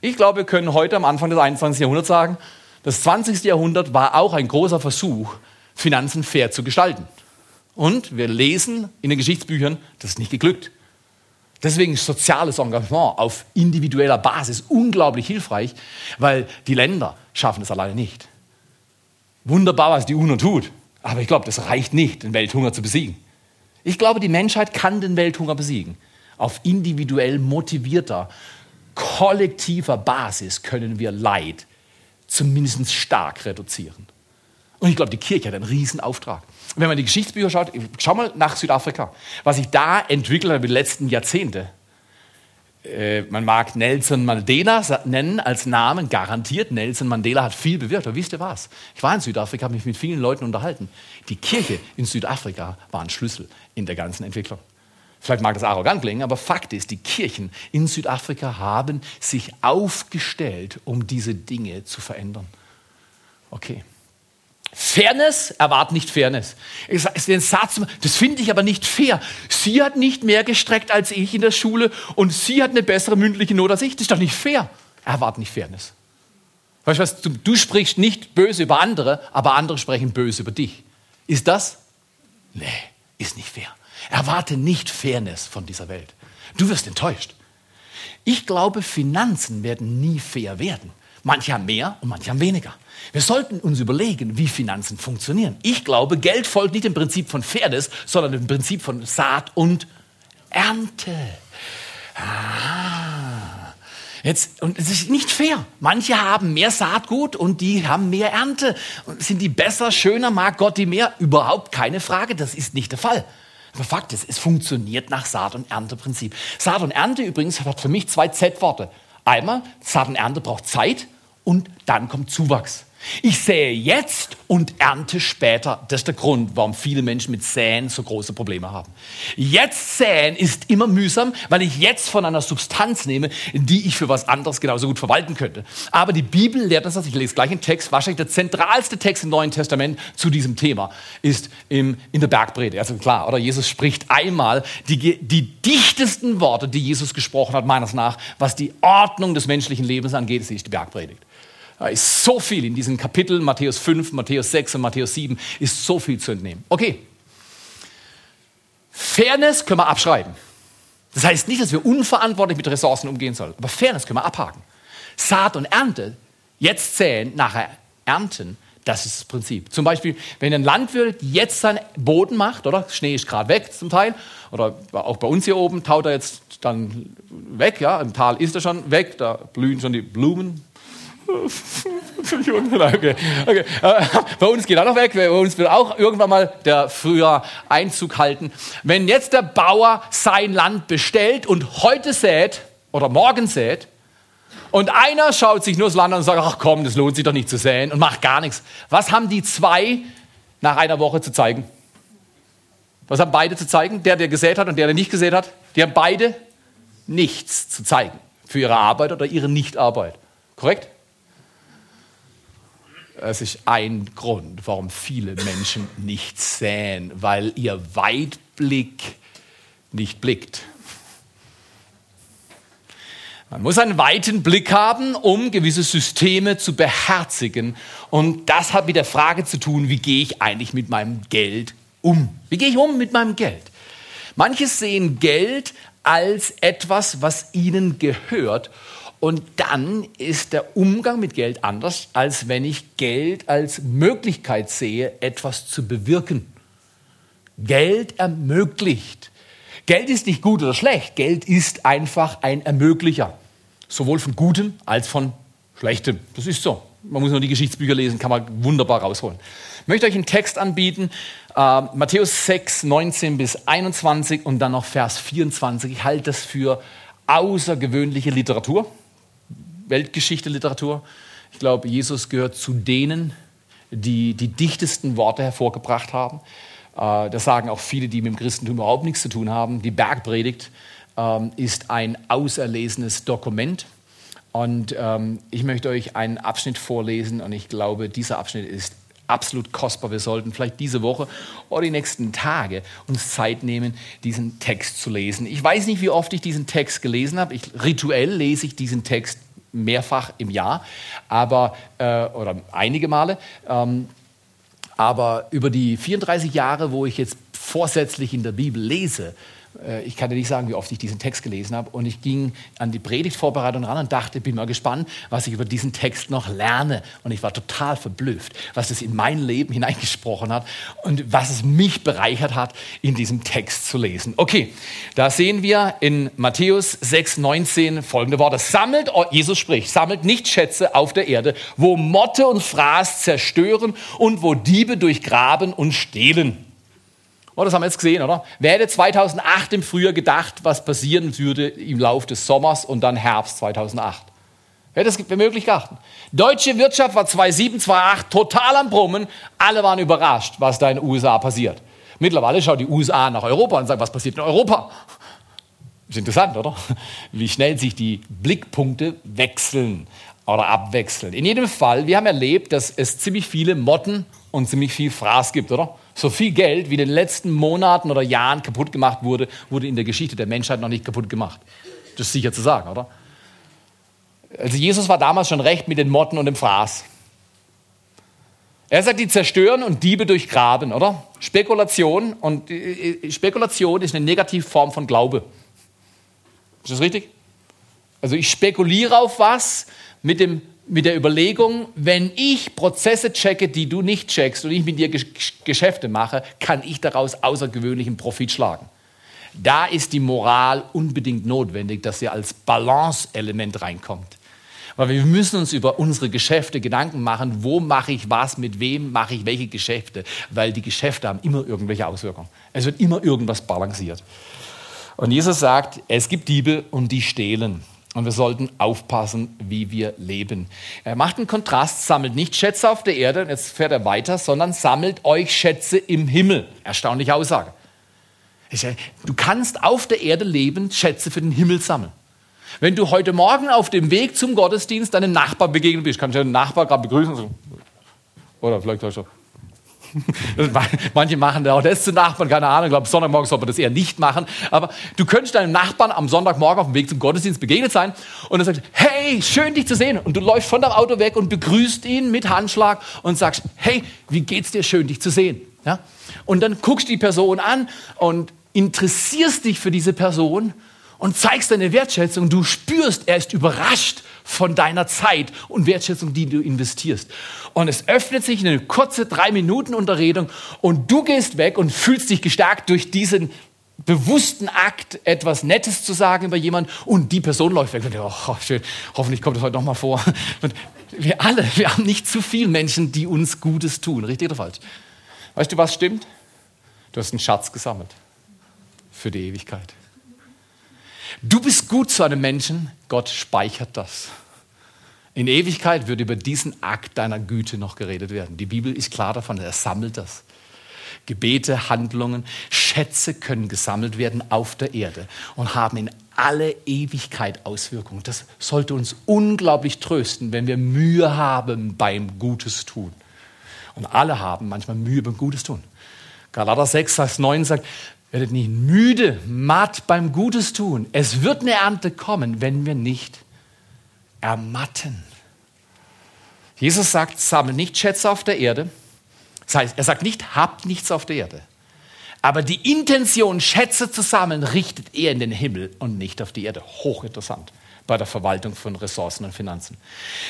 Ich glaube, wir können heute am Anfang des 21. Jahrhunderts sagen, das 20. Jahrhundert war auch ein großer Versuch, Finanzen fair zu gestalten. Und wir lesen in den Geschichtsbüchern, das ist nicht geglückt. Deswegen ist soziales Engagement auf individueller Basis unglaublich hilfreich, weil die Länder schaffen es alleine nicht. Wunderbar, was die UNO tut, aber ich glaube, das reicht nicht, den Welthunger zu besiegen. Ich glaube, die Menschheit kann den Welthunger besiegen. Auf individuell motivierter, kollektiver Basis können wir Leid zumindest stark reduzieren. Und ich glaube, die Kirche hat einen riesen Auftrag. Wenn man die Geschichtsbücher schaut, schau mal nach Südafrika, was sich da entwickelt hat über die letzten Jahrzehnte. Äh, man mag Nelson Mandela nennen als Namen, garantiert. Nelson Mandela hat viel bewirkt. Aber wisst ihr was? Ich war in Südafrika, habe mich mit vielen Leuten unterhalten. Die Kirche in Südafrika war ein Schlüssel in der ganzen Entwicklung. Vielleicht mag das arrogant klingen, aber Fakt ist, die Kirchen in Südafrika haben sich aufgestellt, um diese Dinge zu verändern. Okay. Fairness erwartet nicht Fairness. Den Satz, das finde ich aber nicht fair. Sie hat nicht mehr gestreckt als ich in der Schule und sie hat eine bessere mündliche Note als ich. Das ist doch nicht fair. Erwartet nicht Fairness. Weißt du was? Du, du sprichst nicht böse über andere, aber andere sprechen böse über dich. Ist das? Nee, ist nicht fair. Erwarte nicht Fairness von dieser Welt. Du wirst enttäuscht. Ich glaube, Finanzen werden nie fair werden. Manche haben mehr und manche haben weniger. Wir sollten uns überlegen, wie Finanzen funktionieren. Ich glaube, Geld folgt nicht dem Prinzip von Fairness, sondern dem Prinzip von Saat und Ernte. Ah. Jetzt, und es ist nicht fair. Manche haben mehr Saatgut und die haben mehr Ernte. Und sind die besser, schöner, mag Gott die mehr? Überhaupt keine Frage, das ist nicht der Fall. Aber Fakt ist, es funktioniert nach Saat- und Ernteprinzip. Saat und Ernte übrigens hat für mich zwei Z-Worte. Einmal, Saat und Ernte braucht Zeit und dann kommt Zuwachs. Ich sähe jetzt und ernte später. Das ist der Grund, warum viele Menschen mit Säen so große Probleme haben. Jetzt säen ist immer mühsam, weil ich jetzt von einer Substanz nehme, die ich für was anderes genauso gut verwalten könnte. Aber die Bibel lehrt uns das. Ich lese gleich einen Text. Wahrscheinlich der zentralste Text im Neuen Testament zu diesem Thema ist im, in der Bergpredigt. Also klar, oder Jesus spricht einmal die, die dichtesten Worte, die Jesus gesprochen hat, meines nach, was die Ordnung des menschlichen Lebens angeht, ist die Bergpredigt. Da ist so viel in diesen Kapiteln, Matthäus 5, Matthäus 6 und Matthäus 7, ist so viel zu entnehmen. Okay. Fairness können wir abschreiben. Das heißt nicht, dass wir unverantwortlich mit Ressourcen umgehen sollen, aber Fairness können wir abhaken. Saat und Ernte, jetzt säen, nachher ernten, das ist das Prinzip. Zum Beispiel, wenn ein Landwirt jetzt seinen Boden macht, oder? Schnee ist gerade weg zum Teil, oder auch bei uns hier oben taut er jetzt dann weg, ja, im Tal ist er schon weg, da blühen schon die Blumen, okay. Okay. Äh, bei uns geht auch noch weg, bei uns wird auch irgendwann mal der Frühjahr Einzug halten. Wenn jetzt der Bauer sein Land bestellt und heute sät oder morgen sät, und einer schaut sich nur das Land an und sagt, ach komm, das lohnt sich doch nicht zu säen und macht gar nichts. Was haben die zwei nach einer Woche zu zeigen? Was haben beide zu zeigen? Der, der gesät hat und der, der nicht gesät hat? Die haben beide nichts zu zeigen für ihre Arbeit oder ihre Nichtarbeit. Korrekt? Es ist ein Grund, warum viele Menschen nicht säen, weil ihr Weitblick nicht blickt. Man muss einen weiten Blick haben, um gewisse Systeme zu beherzigen. Und das hat mit der Frage zu tun, wie gehe ich eigentlich mit meinem Geld um? Wie gehe ich um mit meinem Geld? Manche sehen Geld als etwas, was ihnen gehört und dann ist der Umgang mit Geld anders, als wenn ich Geld als Möglichkeit sehe, etwas zu bewirken. Geld ermöglicht. Geld ist nicht gut oder schlecht. Geld ist einfach ein Ermöglicher. Sowohl von Gutem als von Schlechtem. Das ist so. Man muss nur die Geschichtsbücher lesen, kann man wunderbar rausholen. Ich möchte euch einen Text anbieten, äh, Matthäus 6, 19 bis 21 und dann noch Vers 24. Ich halte das für außergewöhnliche Literatur. Weltgeschichte, Literatur. Ich glaube, Jesus gehört zu denen, die die dichtesten Worte hervorgebracht haben. Äh, das sagen auch viele, die mit dem Christentum überhaupt nichts zu tun haben. Die Bergpredigt ähm, ist ein auserlesenes Dokument. Und ähm, ich möchte euch einen Abschnitt vorlesen und ich glaube, dieser Abschnitt ist absolut kostbar. Wir sollten vielleicht diese Woche oder die nächsten Tage uns Zeit nehmen, diesen Text zu lesen. Ich weiß nicht, wie oft ich diesen Text gelesen habe. Ich, rituell lese ich diesen Text mehrfach im Jahr, aber, äh, oder einige Male. Ähm, aber über die 34 Jahre, wo ich jetzt vorsätzlich in der Bibel lese, ich kann dir nicht sagen, wie oft ich diesen Text gelesen habe. Und ich ging an die Predigtvorbereitung ran und dachte, bin mal gespannt, was ich über diesen Text noch lerne. Und ich war total verblüfft, was es in mein Leben hineingesprochen hat und was es mich bereichert hat, in diesem Text zu lesen. Okay, da sehen wir in Matthäus 6, 19 folgende Worte. Sammelt, Jesus spricht, sammelt nicht Schätze auf der Erde, wo Motte und Fraß zerstören und wo Diebe durchgraben und stehlen Oh, das haben wir jetzt gesehen, oder? Wer hätte 2008 im Frühjahr gedacht, was passieren würde im Laufe des Sommers und dann Herbst 2008? Wer hätte für möglich geachtet? Deutsche Wirtschaft war 2007, 2008 total am Brummen. Alle waren überrascht, was da in den USA passiert. Mittlerweile schaut die USA nach Europa und sagt, was passiert in Europa? Ist interessant, oder? Wie schnell sich die Blickpunkte wechseln oder abwechseln. In jedem Fall, wir haben erlebt, dass es ziemlich viele Motten und ziemlich viel Fraß gibt, oder? So viel Geld, wie in den letzten Monaten oder Jahren kaputt gemacht wurde, wurde in der Geschichte der Menschheit noch nicht kaputt gemacht. Das ist sicher zu sagen, oder? Also Jesus war damals schon recht mit den Motten und dem Fraß. Er sagt, die zerstören und Diebe durchgraben, oder? Spekulation und äh, äh, Spekulation ist eine Negativform von Glaube. Ist das richtig? Also ich spekuliere auf was mit dem mit der Überlegung, wenn ich Prozesse checke, die du nicht checkst und ich mit dir Geschäfte mache, kann ich daraus außergewöhnlichen Profit schlagen. Da ist die Moral unbedingt notwendig, dass sie als Balance-Element reinkommt. Weil wir müssen uns über unsere Geschäfte Gedanken machen, wo mache ich was, mit wem mache ich welche Geschäfte, weil die Geschäfte haben immer irgendwelche Auswirkungen. Es wird immer irgendwas balanciert. Und Jesus sagt, es gibt Diebe und die stehlen. Und wir sollten aufpassen, wie wir leben. Er macht einen Kontrast, sammelt nicht Schätze auf der Erde, jetzt fährt er weiter, sondern sammelt euch Schätze im Himmel. Erstaunliche Aussage. Du kannst auf der Erde leben, Schätze für den Himmel sammeln. Wenn du heute Morgen auf dem Weg zum Gottesdienst deinem Nachbar begegnet bist, kannst du den Nachbar gerade begrüßen. Oder vielleicht auch schon. Manche machen da auch das zu Nachbarn, keine Ahnung. Ich glaube, Sonntagmorgen soll man das eher nicht machen. Aber du könntest deinem Nachbarn am Sonntagmorgen auf dem Weg zum Gottesdienst begegnet sein und er sagt, hey, schön dich zu sehen. Und du läufst von deinem Auto weg und begrüßt ihn mit Handschlag und sagst, hey, wie geht's dir, schön dich zu sehen. Ja? Und dann guckst du die Person an und interessierst dich für diese Person und zeigst deine Wertschätzung. Du spürst, er ist überrascht von deiner Zeit und Wertschätzung, die du investierst. Und es öffnet sich eine kurze drei Minuten Unterredung und du gehst weg und fühlst dich gestärkt durch diesen bewussten Akt, etwas Nettes zu sagen über jemanden und die Person läuft weg. Und oh, schön, hoffentlich kommt das heute nochmal vor. Und wir alle, wir haben nicht zu viele Menschen, die uns Gutes tun. Richtig oder falsch? Weißt du, was stimmt? Du hast einen Schatz gesammelt für die Ewigkeit. Du bist gut zu einem Menschen, Gott speichert das. In Ewigkeit wird über diesen Akt deiner Güte noch geredet werden. Die Bibel ist klar davon, er sammelt das. Gebete, Handlungen, Schätze können gesammelt werden auf der Erde und haben in alle Ewigkeit Auswirkungen. Das sollte uns unglaublich trösten, wenn wir Mühe haben beim Gutes tun. Und alle haben manchmal Mühe beim Gutes tun. Galater 6, Vers 9 sagt, Werdet nicht müde, matt beim Gutes tun. Es wird eine Ernte kommen, wenn wir nicht ermatten. Jesus sagt, sammelt nicht Schätze auf der Erde. Das heißt, er sagt nicht, habt nichts auf der Erde. Aber die Intention, Schätze zu sammeln, richtet er in den Himmel und nicht auf die Erde. Hochinteressant bei der Verwaltung von Ressourcen und Finanzen.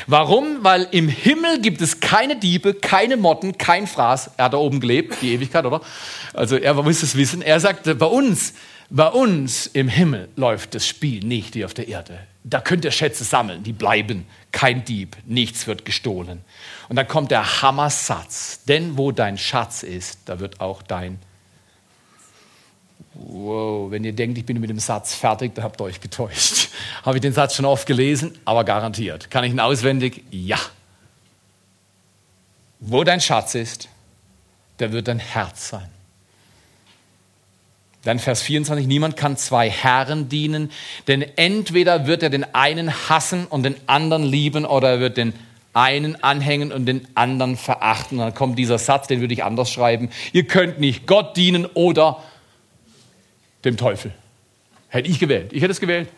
Warum? Weil im Himmel gibt es keine Diebe, keine Motten, kein Fraß. Er hat da oben gelebt, die Ewigkeit, oder? Also er muss es wissen. Er sagte, bei uns, bei uns im Himmel läuft das Spiel nicht wie auf der Erde. Da könnt ihr Schätze sammeln, die bleiben. Kein Dieb, nichts wird gestohlen. Und dann kommt der Hammersatz. Denn wo dein Schatz ist, da wird auch dein Wow, wenn ihr denkt, ich bin mit dem Satz fertig, dann habt ihr euch getäuscht. Habe ich den Satz schon oft gelesen, aber garantiert. Kann ich ihn auswendig? Ja. Wo dein Schatz ist, da wird dein Herz sein. Dann Vers 24, niemand kann zwei Herren dienen, denn entweder wird er den einen hassen und den anderen lieben oder er wird den einen anhängen und den anderen verachten. Dann kommt dieser Satz, den würde ich anders schreiben. Ihr könnt nicht Gott dienen oder dem Teufel. Hätte ich gewählt. Ich hätte es gewählt.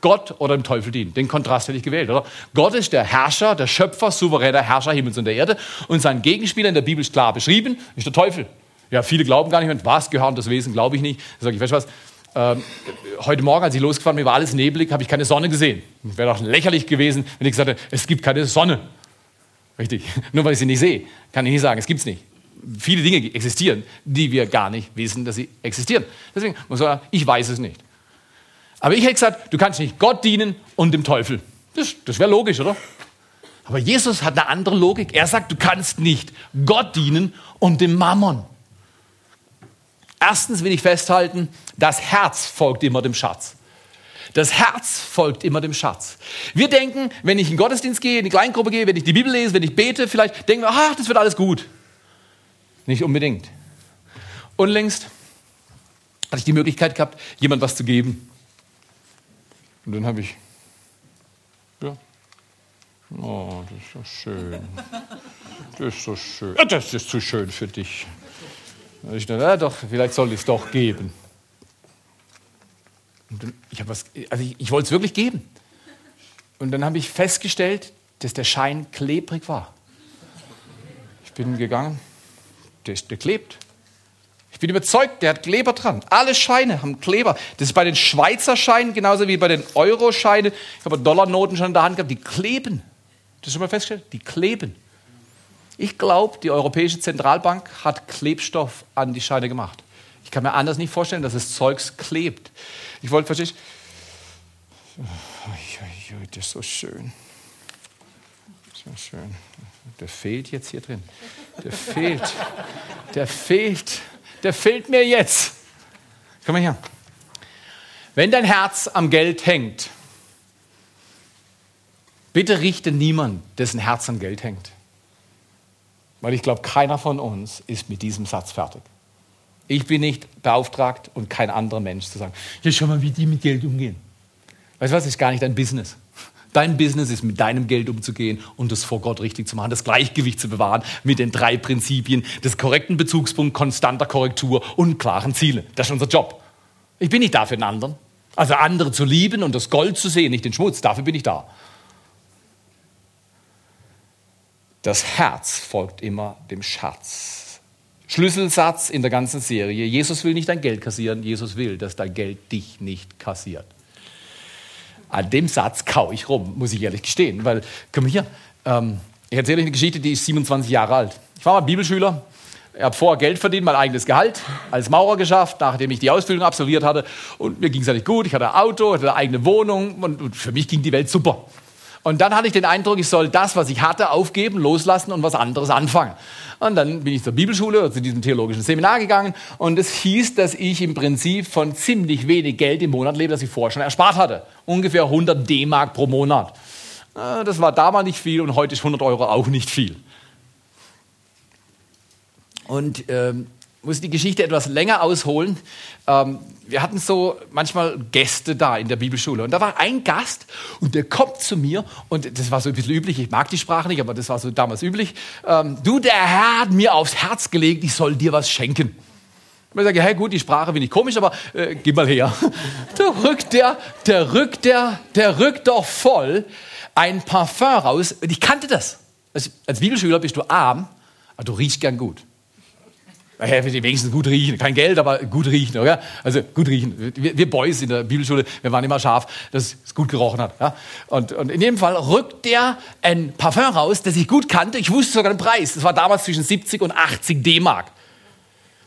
Gott oder dem Teufel dienen. Den Kontrast hätte ich gewählt, oder? Gott ist der Herrscher, der Schöpfer, souveräner Herrscher Himmels und der Erde. Und sein Gegenspieler in der Bibel ist klar beschrieben, ist der Teufel. Ja, viele glauben gar nicht mehr, was gehört das Wesen, glaube ich nicht. Da sage ich, weißt du was, ähm, heute Morgen, als ich losgefahren bin, war alles neblig, habe ich keine Sonne gesehen. Wäre doch lächerlich gewesen, wenn ich gesagt hätte, es gibt keine Sonne. Richtig. Nur weil ich sie nicht sehe, kann ich nicht sagen, es gibt es nicht viele Dinge existieren, die wir gar nicht wissen, dass sie existieren. Deswegen muss man sagen, ich weiß es nicht. Aber ich hätte gesagt, du kannst nicht Gott dienen und dem Teufel. Das, das wäre logisch, oder? Aber Jesus hat eine andere Logik. Er sagt, du kannst nicht Gott dienen und dem Mammon. Erstens will ich festhalten, das Herz folgt immer dem Schatz. Das Herz folgt immer dem Schatz. Wir denken, wenn ich in den Gottesdienst gehe, in die Kleingruppe gehe, wenn ich die Bibel lese, wenn ich bete, vielleicht denken wir, ach, das wird alles gut. Nicht unbedingt. Unlängst hatte ich die Möglichkeit gehabt, jemand was zu geben. Und dann habe ich, ja, oh, das ist so schön. Das ist so schön. Das ist zu schön für dich. Ich dachte, ja, doch, vielleicht soll ich es doch geben. Dann, ich, also ich, ich wollte es wirklich geben. Und dann habe ich festgestellt, dass der Schein klebrig war. Ich bin gegangen, der, der klebt. Ich bin überzeugt, der hat Kleber dran. Alle Scheine haben Kleber. Das ist bei den Schweizer Scheinen genauso wie bei den Euro-Scheinen. Ich habe Dollarnoten schon in der Hand gehabt, die kleben. Das ist schon mal festgestellt? Die kleben. Ich glaube, die Europäische Zentralbank hat Klebstoff an die Scheine gemacht. Ich kann mir anders nicht vorstellen, dass das Zeugs klebt. Ich wollte, verstehst Das ist so schön. So schön. Der fehlt jetzt hier drin. Der fehlt. Der fehlt. Der fehlt mir jetzt. Komm mal her. Wenn dein Herz am Geld hängt, Bitte richte niemand, dessen Herz an Geld hängt. Weil ich glaube, keiner von uns ist mit diesem Satz fertig. Ich bin nicht beauftragt und kein anderer Mensch zu sagen, ja, schau mal, wie die mit Geld umgehen. Weißt du was, das ist gar nicht dein Business. Dein Business ist, mit deinem Geld umzugehen und das vor Gott richtig zu machen, das Gleichgewicht zu bewahren mit den drei Prinzipien des korrekten Bezugspunkts, konstanter Korrektur und klaren Ziele. Das ist unser Job. Ich bin nicht da für den anderen. Also andere zu lieben und das Gold zu sehen, nicht den Schmutz. Dafür bin ich da. Das Herz folgt immer dem Schatz. Schlüsselsatz in der ganzen Serie. Jesus will nicht dein Geld kassieren, Jesus will, dass dein Geld dich nicht kassiert. An dem Satz kau ich rum, muss ich ehrlich gestehen. Weil, komm hier, ähm, ich erzähle euch eine Geschichte, die ist 27 Jahre alt. Ich war mal Bibelschüler, habe vorher Geld verdient, mein eigenes Gehalt, als Maurer geschafft, nachdem ich die Ausbildung absolviert hatte. Und mir ging es eigentlich gut, ich hatte ein Auto, hatte eine eigene Wohnung und, und für mich ging die Welt super. Und dann hatte ich den Eindruck, ich soll das, was ich hatte, aufgeben, loslassen und was anderes anfangen. Und dann bin ich zur Bibelschule, zu diesem theologischen Seminar gegangen und es hieß, dass ich im Prinzip von ziemlich wenig Geld im Monat lebe, das ich vorher schon erspart hatte. Ungefähr 100 D-Mark pro Monat. Äh, das war damals nicht viel und heute ist 100 Euro auch nicht viel. Und ähm, muss die Geschichte etwas länger ausholen. Ähm, wir hatten so manchmal Gäste da in der Bibelschule und da war ein Gast und der kommt zu mir und das war so ein bisschen üblich, ich mag die Sprache nicht, aber das war so damals üblich. Ähm, du, der Herr hat mir aufs Herz gelegt, ich soll dir was schenken. Und ich sage, hey gut, die Sprache finde ich komisch, aber äh, gib mal her. Da rückt der, der rückt der, der rückt doch voll ein Parfum raus. Und ich kannte das. Als, als Bibelschüler bist du arm, aber du riechst gern gut. Ja, die wenigstens gut riechen. Kein Geld, aber gut riechen, oder? Also gut riechen. Wir, wir, Boys in der Bibelschule, wir waren immer scharf, dass es gut gerochen hat. Ja? Und, und, in jedem Fall rückt der ein Parfum raus, das ich gut kannte. Ich wusste sogar den Preis. Das war damals zwischen 70 und 80 D-Mark.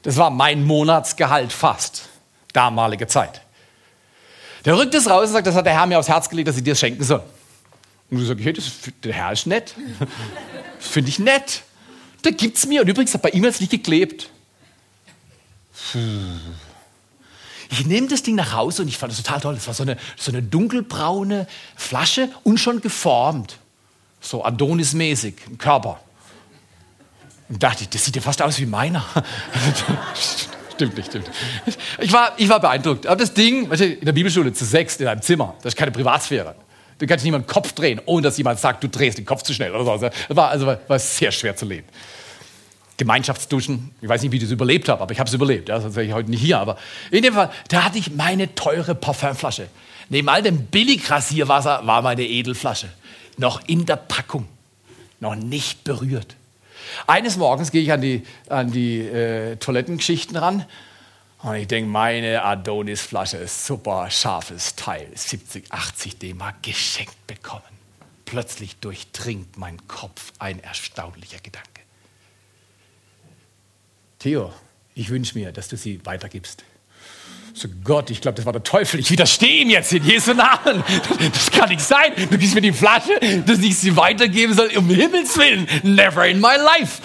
Das war mein Monatsgehalt fast. Damalige Zeit. Der rückt es raus und sagt, das hat der Herr mir aufs Herz gelegt, dass ich dir das schenken soll. Und du sagst, hey, das, der Herr ist nett. Das finde ich nett. Gibt es mir. Und übrigens hat bei ihm jetzt nicht geklebt. Ich nehme das Ding nach Hause und ich fand das total toll. Das war so eine, so eine dunkelbraune Flasche und schon geformt. So Adonis-mäßig im Körper. Und dachte ich, das sieht ja fast aus wie meiner. stimmt nicht, stimmt. Ich war, ich war beeindruckt. Aber das Ding, in der Bibelschule zu sechs in einem Zimmer, das ist keine Privatsphäre. Du kannst niemanden Kopf drehen, ohne dass jemand sagt, du drehst den Kopf zu schnell oder so. Das war, also, war sehr schwer zu leben. Gemeinschaftsduschen. Ich weiß nicht, wie ich das überlebt habe, aber ich habe es überlebt. Ja, sonst wäre ich heute nicht hier. Aber in dem Fall, da hatte ich meine teure Parfümflasche. Neben all dem Billigrasierwasser war meine Edelflasche. Noch in der Packung. Noch nicht berührt. Eines Morgens gehe ich an die, an die äh, Toilettengeschichten ran und ich denke, meine Adonis-Flasche ist super scharfes Teil, 70, 80 D-Mark geschenkt bekommen. Plötzlich durchdringt mein Kopf ein erstaunlicher Gedanke. Theo, ich wünsche mir, dass du sie weitergibst. So Gott, ich glaube, das war der Teufel. Ich widerstehe ihm jetzt in Jesu Namen. Das kann nicht sein. Du gibst mir die Flasche, dass ich sie weitergeben soll. Um Himmels Willen. Never in my life.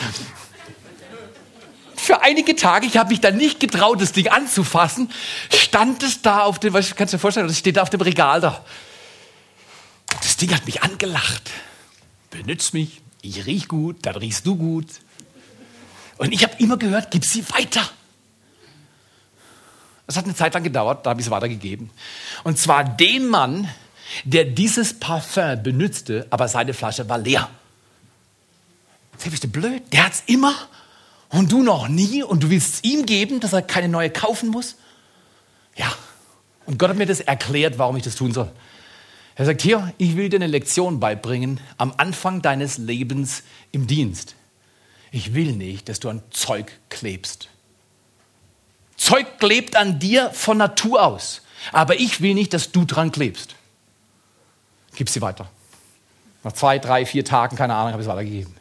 Für einige Tage, ich habe mich dann nicht getraut, das Ding anzufassen, stand es da auf dem, was kannst du dir vorstellen, das steht da auf dem Regal da. Das Ding hat mich angelacht. Benützt mich, ich riech gut, dann riechst du gut. Und ich habe immer gehört, gib sie weiter. Es hat eine Zeit lang gedauert, da habe ich es weitergegeben. Und zwar den Mann, der dieses Parfum benützte, aber seine Flasche war leer. Sag, bist du blöd? Der hat es immer und du noch nie und du willst es ihm geben, dass er keine neue kaufen muss? Ja. Und Gott hat mir das erklärt, warum ich das tun soll. Er sagt, hier, ich will dir eine Lektion beibringen am Anfang deines Lebens im Dienst. Ich will nicht, dass du an Zeug klebst. Zeug klebt an dir von Natur aus. Aber ich will nicht, dass du dran klebst. Gib sie weiter. Nach zwei, drei, vier Tagen, keine Ahnung, habe ich es weitergegeben.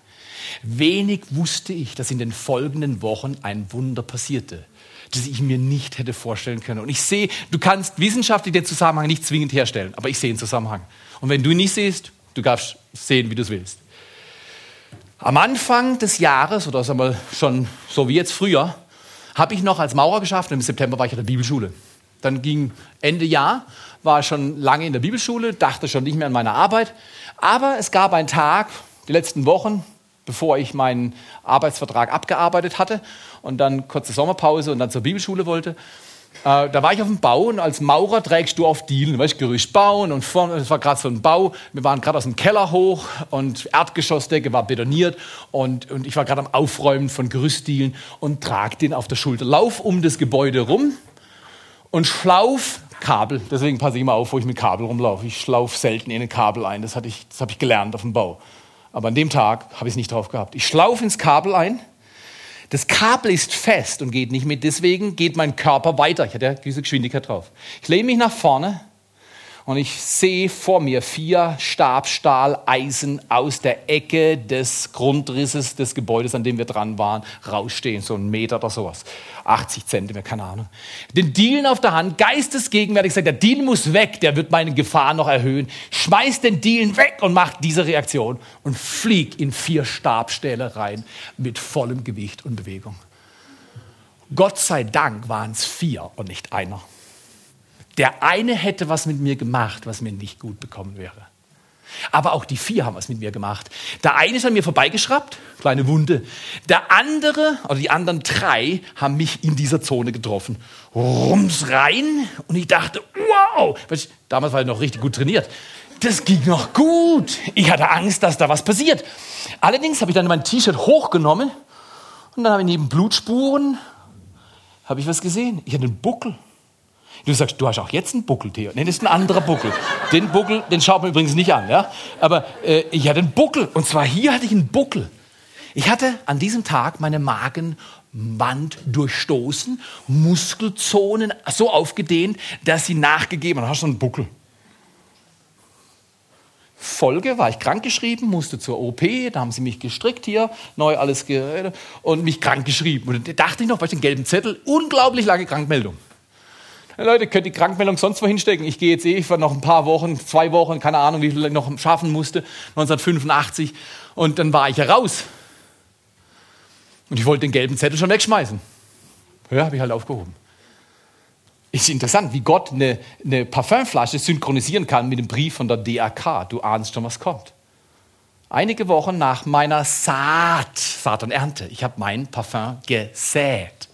Wenig wusste ich, dass in den folgenden Wochen ein Wunder passierte, das ich mir nicht hätte vorstellen können. Und ich sehe, du kannst wissenschaftlich den Zusammenhang nicht zwingend herstellen, aber ich sehe den Zusammenhang. Und wenn du ihn nicht siehst, du darfst sehen, wie du es willst. Am Anfang des Jahres, oder sagen wir schon so wie jetzt früher, habe ich noch als Maurer geschafft im September war ich an der Bibelschule. Dann ging Ende Jahr, war schon lange in der Bibelschule, dachte schon nicht mehr an meine Arbeit. Aber es gab einen Tag, die letzten Wochen, bevor ich meinen Arbeitsvertrag abgearbeitet hatte und dann kurze Sommerpause und dann zur Bibelschule wollte. Äh, da war ich auf dem Bau und als Maurer trägst du auf Dielen, weißt, Gerüst bauen und vorne, es war gerade so ein Bau. Wir waren gerade aus dem Keller hoch und Erdgeschossdecke war betoniert und, und ich war gerade am Aufräumen von Gerüstdielen und trag den auf der Schulter. Lauf um das Gebäude rum und schlauf Kabel. Deswegen passe ich immer auf, wo ich mit Kabel rumlaufe. Ich schlaufe selten in ein Kabel ein. Das, das habe ich gelernt auf dem Bau. Aber an dem Tag habe ich es nicht drauf gehabt. Ich schlaufe ins Kabel ein das Kabel ist fest und geht nicht mit. Deswegen geht mein Körper weiter. Ich hatte ja diese Geschwindigkeit drauf. Ich lehne mich nach vorne und ich sehe vor mir vier Stabstahleisen aus der Ecke des Grundrisses des Gebäudes, an dem wir dran waren, rausstehen. So ein Meter oder sowas. 80 Zentimeter, keine Ahnung. Den Dealen auf der Hand, geistesgegenwärtig sagt, der Deal muss weg, der wird meine Gefahr noch erhöhen. Schmeiß den Dealen weg und macht diese Reaktion und flieg in vier Stabstähle rein mit vollem Gewicht und Bewegung. Gott sei Dank waren es vier und nicht einer. Der eine hätte was mit mir gemacht, was mir nicht gut bekommen wäre. Aber auch die vier haben was mit mir gemacht. Der eine ist an mir vorbeigeschraubt, kleine Wunde. Der andere, oder die anderen drei, haben mich in dieser Zone getroffen. Rums rein und ich dachte, wow, damals war ich noch richtig gut trainiert. Das ging noch gut. Ich hatte Angst, dass da was passiert. Allerdings habe ich dann mein T-Shirt hochgenommen und dann habe ich neben Blutspuren habe ich was gesehen. Ich hatte einen Buckel. Du sagst, du hast auch jetzt einen Buckel, Theo. Nee, das ist ein anderer Buckel. Den Buckel, den schaut man übrigens nicht an. Ja? Aber äh, ich hatte einen Buckel. Und zwar hier hatte ich einen Buckel. Ich hatte an diesem Tag meine Magenwand durchstoßen, Muskelzonen so aufgedehnt, dass sie nachgegeben haben. Hast du einen Buckel. Folge war ich krankgeschrieben, musste zur OP, da haben sie mich gestrickt hier, neu alles geredet und mich krankgeschrieben. Und da dachte ich noch, bei den gelben Zettel, unglaublich lange Krankmeldung. Leute, könnt die Krankmeldung sonst wohin stecken. Ich gehe jetzt eh für noch ein paar Wochen, zwei Wochen, keine Ahnung, wie viel ich noch schaffen musste, 1985. Und dann war ich ja raus. Und ich wollte den gelben Zettel schon wegschmeißen. Ja, habe ich halt aufgehoben. Ist interessant, wie Gott eine, eine Parfümflasche synchronisieren kann mit dem Brief von der DAK. Du ahnst schon, was kommt. Einige Wochen nach meiner Saat, Saat und Ernte, ich habe mein Parfum gesät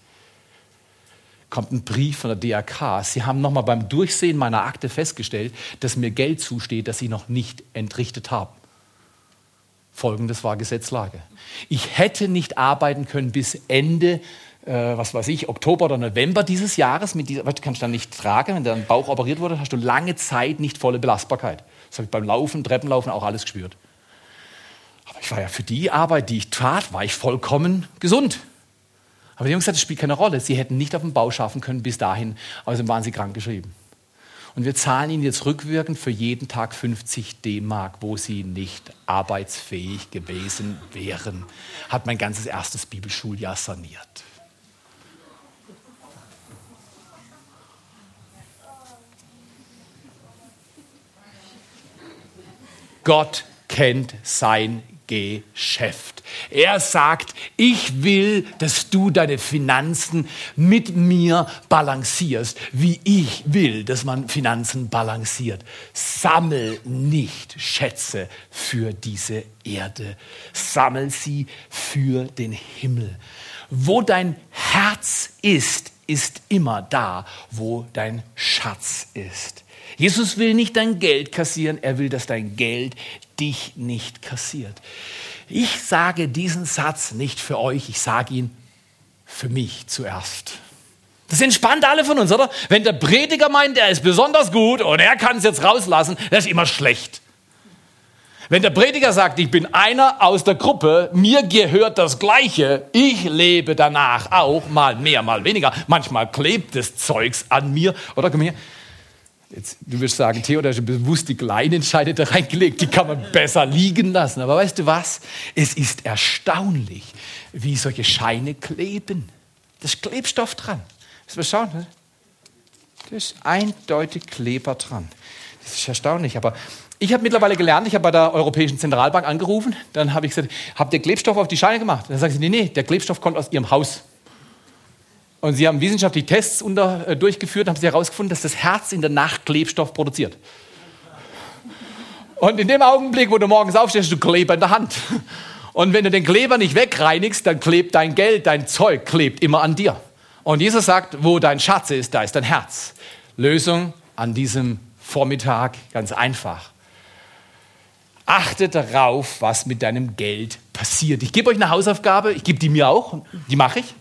kommt ein Brief von der DRK. Sie haben nochmal beim Durchsehen meiner Akte festgestellt, dass mir Geld zusteht, das Sie noch nicht entrichtet haben. Folgendes war Gesetzlage. Ich hätte nicht arbeiten können bis Ende, äh, was weiß ich, Oktober oder November dieses Jahres. Mit dieser, kannst du dann nicht tragen, wenn dein Bauch operiert wurde, hast du lange Zeit nicht volle Belastbarkeit. Das habe ich beim Laufen, Treppenlaufen auch alles gespürt. Aber ich war ja für die Arbeit, die ich tat, war ich vollkommen gesund. Aber die Jungs gesagt, das spielt keine Rolle. Sie hätten nicht auf dem Bau schaffen können bis dahin, außerdem waren sie krank geschrieben. Und wir zahlen ihnen jetzt rückwirkend für jeden Tag 50 D-Mark, wo sie nicht arbeitsfähig gewesen wären. Hat mein ganzes erstes Bibelschuljahr saniert. Gott kennt sein Geschäft. Er sagt, ich will, dass du deine Finanzen mit mir balancierst, wie ich will, dass man Finanzen balanciert. Sammel nicht Schätze für diese Erde, sammel sie für den Himmel. Wo dein Herz ist, ist immer da, wo dein Schatz ist. Jesus will nicht dein Geld kassieren, er will, dass dein Geld dich nicht kassiert. Ich sage diesen Satz nicht für euch, ich sage ihn für mich zuerst. Das entspannt alle von uns, oder? Wenn der Prediger meint, er ist besonders gut und er kann es jetzt rauslassen, das ist immer schlecht. Wenn der Prediger sagt, ich bin einer aus der Gruppe, mir gehört das Gleiche, ich lebe danach auch, mal mehr, mal weniger. Manchmal klebt das Zeugs an mir. Oder komm her, Jetzt, du wirst sagen, Theo, da ist bewusst die Kleinentscheide da reingelegt, die kann man besser liegen lassen. Aber weißt du was? Es ist erstaunlich, wie solche Scheine kleben. Da ist Klebstoff dran. Das wir schauen. Ne? Da ist eindeutig Kleber dran. Das ist erstaunlich. Aber ich habe mittlerweile gelernt, ich habe bei der Europäischen Zentralbank angerufen, dann habe ich gesagt, habt ihr Klebstoff auf die Scheine gemacht? Dann sagen sie, nee, nee, der Klebstoff kommt aus ihrem Haus. Und sie haben wissenschaftliche Tests unter, äh, durchgeführt, haben sie herausgefunden, dass das Herz in der Nacht Klebstoff produziert. Und in dem Augenblick, wo du morgens aufstehst, du Kleber in der Hand. Und wenn du den Kleber nicht wegreinigst, dann klebt dein Geld, dein Zeug klebt immer an dir. Und Jesus sagt, wo dein Schatz ist, da ist dein Herz. Lösung an diesem Vormittag ganz einfach. Achte darauf, was mit deinem Geld passiert. Ich gebe euch eine Hausaufgabe, ich gebe die mir auch, die mache ich.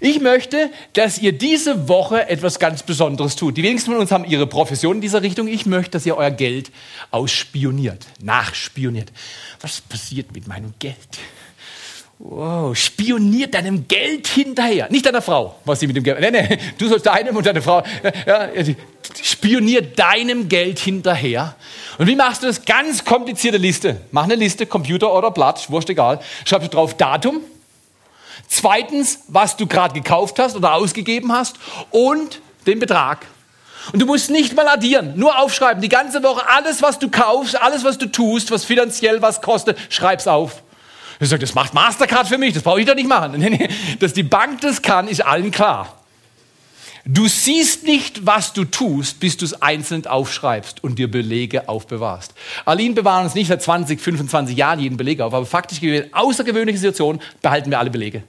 Ich möchte, dass ihr diese Woche etwas ganz Besonderes tut. Die wenigsten von uns haben ihre Profession in dieser Richtung. Ich möchte, dass ihr euer Geld ausspioniert, nachspioniert. Was passiert mit meinem Geld? Wow, spioniert deinem Geld hinterher. Nicht deiner Frau, was sie mit dem Geld. Nee, nee, du sollst deinem und deine Frau. Ja, spioniert deinem Geld hinterher. Und wie machst du das? Ganz komplizierte Liste. Mach eine Liste, Computer oder Blatt, wurscht egal. Schreib drauf Datum. Zweitens, was du gerade gekauft hast oder ausgegeben hast. Und den Betrag. Und du musst nicht mal addieren, nur aufschreiben. Die ganze Woche alles, was du kaufst, alles, was du tust, was finanziell was kostet, schreib's auf. Ich sage, das macht Mastercard für mich, das brauche ich doch nicht machen. Dass die Bank das kann, ist allen klar. Du siehst nicht, was du tust, bis du es einzeln aufschreibst und dir Belege aufbewahrst. Aline bewahren uns nicht seit 20, 25 Jahren jeden Beleg auf, aber faktisch in außergewöhnliche Situationen behalten wir alle Belege.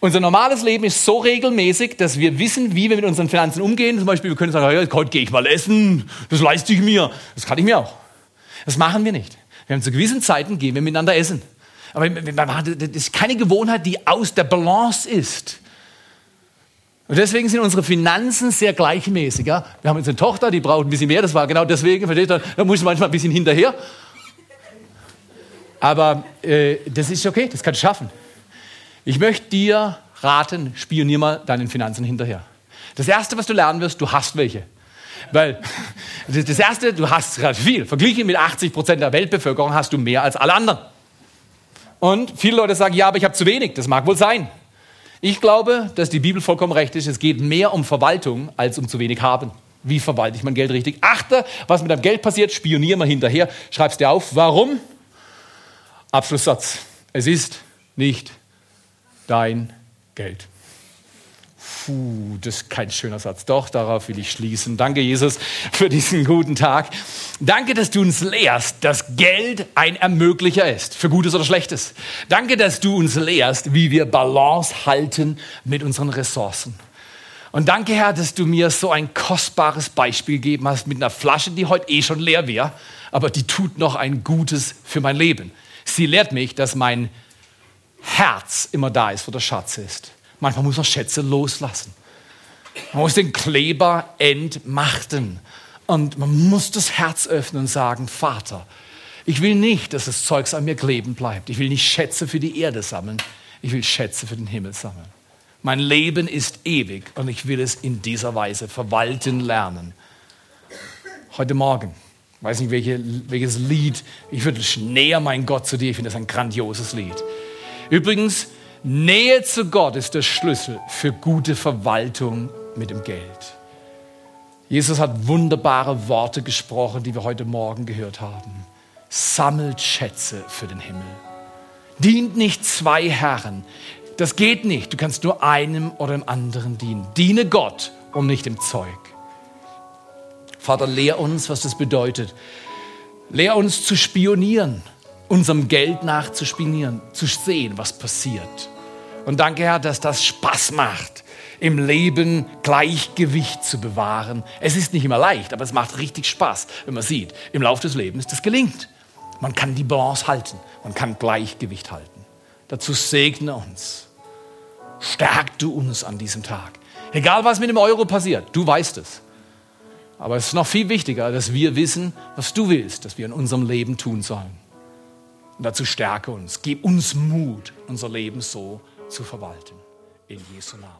Unser normales Leben ist so regelmäßig, dass wir wissen, wie wir mit unseren Finanzen umgehen. Zum Beispiel, wir können sagen, ja, heute gehe ich mal essen, das leiste ich mir. Das kann ich mir auch. Das machen wir nicht. Wir haben zu gewissen Zeiten gehen wir miteinander essen. Aber das ist keine Gewohnheit, die aus der Balance ist. Und deswegen sind unsere Finanzen sehr gleichmäßig. Ja? Wir haben jetzt eine Tochter, die braucht ein bisschen mehr. Das war genau deswegen, versteht ihr? Da muss manchmal ein bisschen hinterher. Aber äh, das ist okay, das kann ich schaffen. Ich möchte dir raten, spionier mal deinen Finanzen hinterher. Das Erste, was du lernen wirst, du hast welche. Weil das Erste, du hast relativ viel. Verglichen mit 80 Prozent der Weltbevölkerung hast du mehr als alle anderen. Und viele Leute sagen, ja, aber ich habe zu wenig. Das mag wohl sein. Ich glaube, dass die Bibel vollkommen recht ist. Es geht mehr um Verwaltung als um zu wenig haben. Wie verwalte ich mein Geld richtig? Achte, was mit deinem Geld passiert. Spionier mal hinterher. Schreib's dir auf. Warum? Abschlusssatz. Es ist nicht dein Geld. Puh, das ist kein schöner Satz. Doch, darauf will ich schließen. Danke, Jesus, für diesen guten Tag. Danke, dass du uns lehrst, dass Geld ein Ermöglicher ist, für Gutes oder Schlechtes. Danke, dass du uns lehrst, wie wir Balance halten mit unseren Ressourcen. Und danke, Herr, dass du mir so ein kostbares Beispiel gegeben hast mit einer Flasche, die heute eh schon leer wäre, aber die tut noch ein Gutes für mein Leben. Sie lehrt mich, dass mein Herz immer da ist, wo der Schatz ist. Manchmal muss man Schätze loslassen. Man muss den Kleber entmachten. Und man muss das Herz öffnen und sagen, Vater, ich will nicht, dass das Zeugs an mir kleben bleibt. Ich will nicht Schätze für die Erde sammeln. Ich will Schätze für den Himmel sammeln. Mein Leben ist ewig und ich will es in dieser Weise verwalten lernen. Heute Morgen, weiß nicht welche, welches Lied, ich würde näher, mein Gott, zu dir. Ich finde das ein grandioses Lied. Übrigens, Nähe zu Gott ist der Schlüssel für gute Verwaltung mit dem Geld. Jesus hat wunderbare Worte gesprochen, die wir heute Morgen gehört haben. Sammelt Schätze für den Himmel. Dient nicht zwei Herren. Das geht nicht. Du kannst nur einem oder dem anderen dienen. Diene Gott und nicht dem Zeug. Vater, lehr uns, was das bedeutet. Lehr uns zu spionieren unserem Geld nachzuspionieren, zu sehen, was passiert. Und danke, Herr, dass das Spaß macht, im Leben Gleichgewicht zu bewahren. Es ist nicht immer leicht, aber es macht richtig Spaß, wenn man sieht, im Laufe des Lebens, das gelingt. Man kann die Balance halten, man kann Gleichgewicht halten. Dazu segne uns. Stärk du uns an diesem Tag. Egal, was mit dem Euro passiert, du weißt es. Aber es ist noch viel wichtiger, dass wir wissen, was du willst, dass wir in unserem Leben tun sollen. Und dazu stärke uns, gib uns Mut, unser Leben so zu verwalten. In Jesu Namen.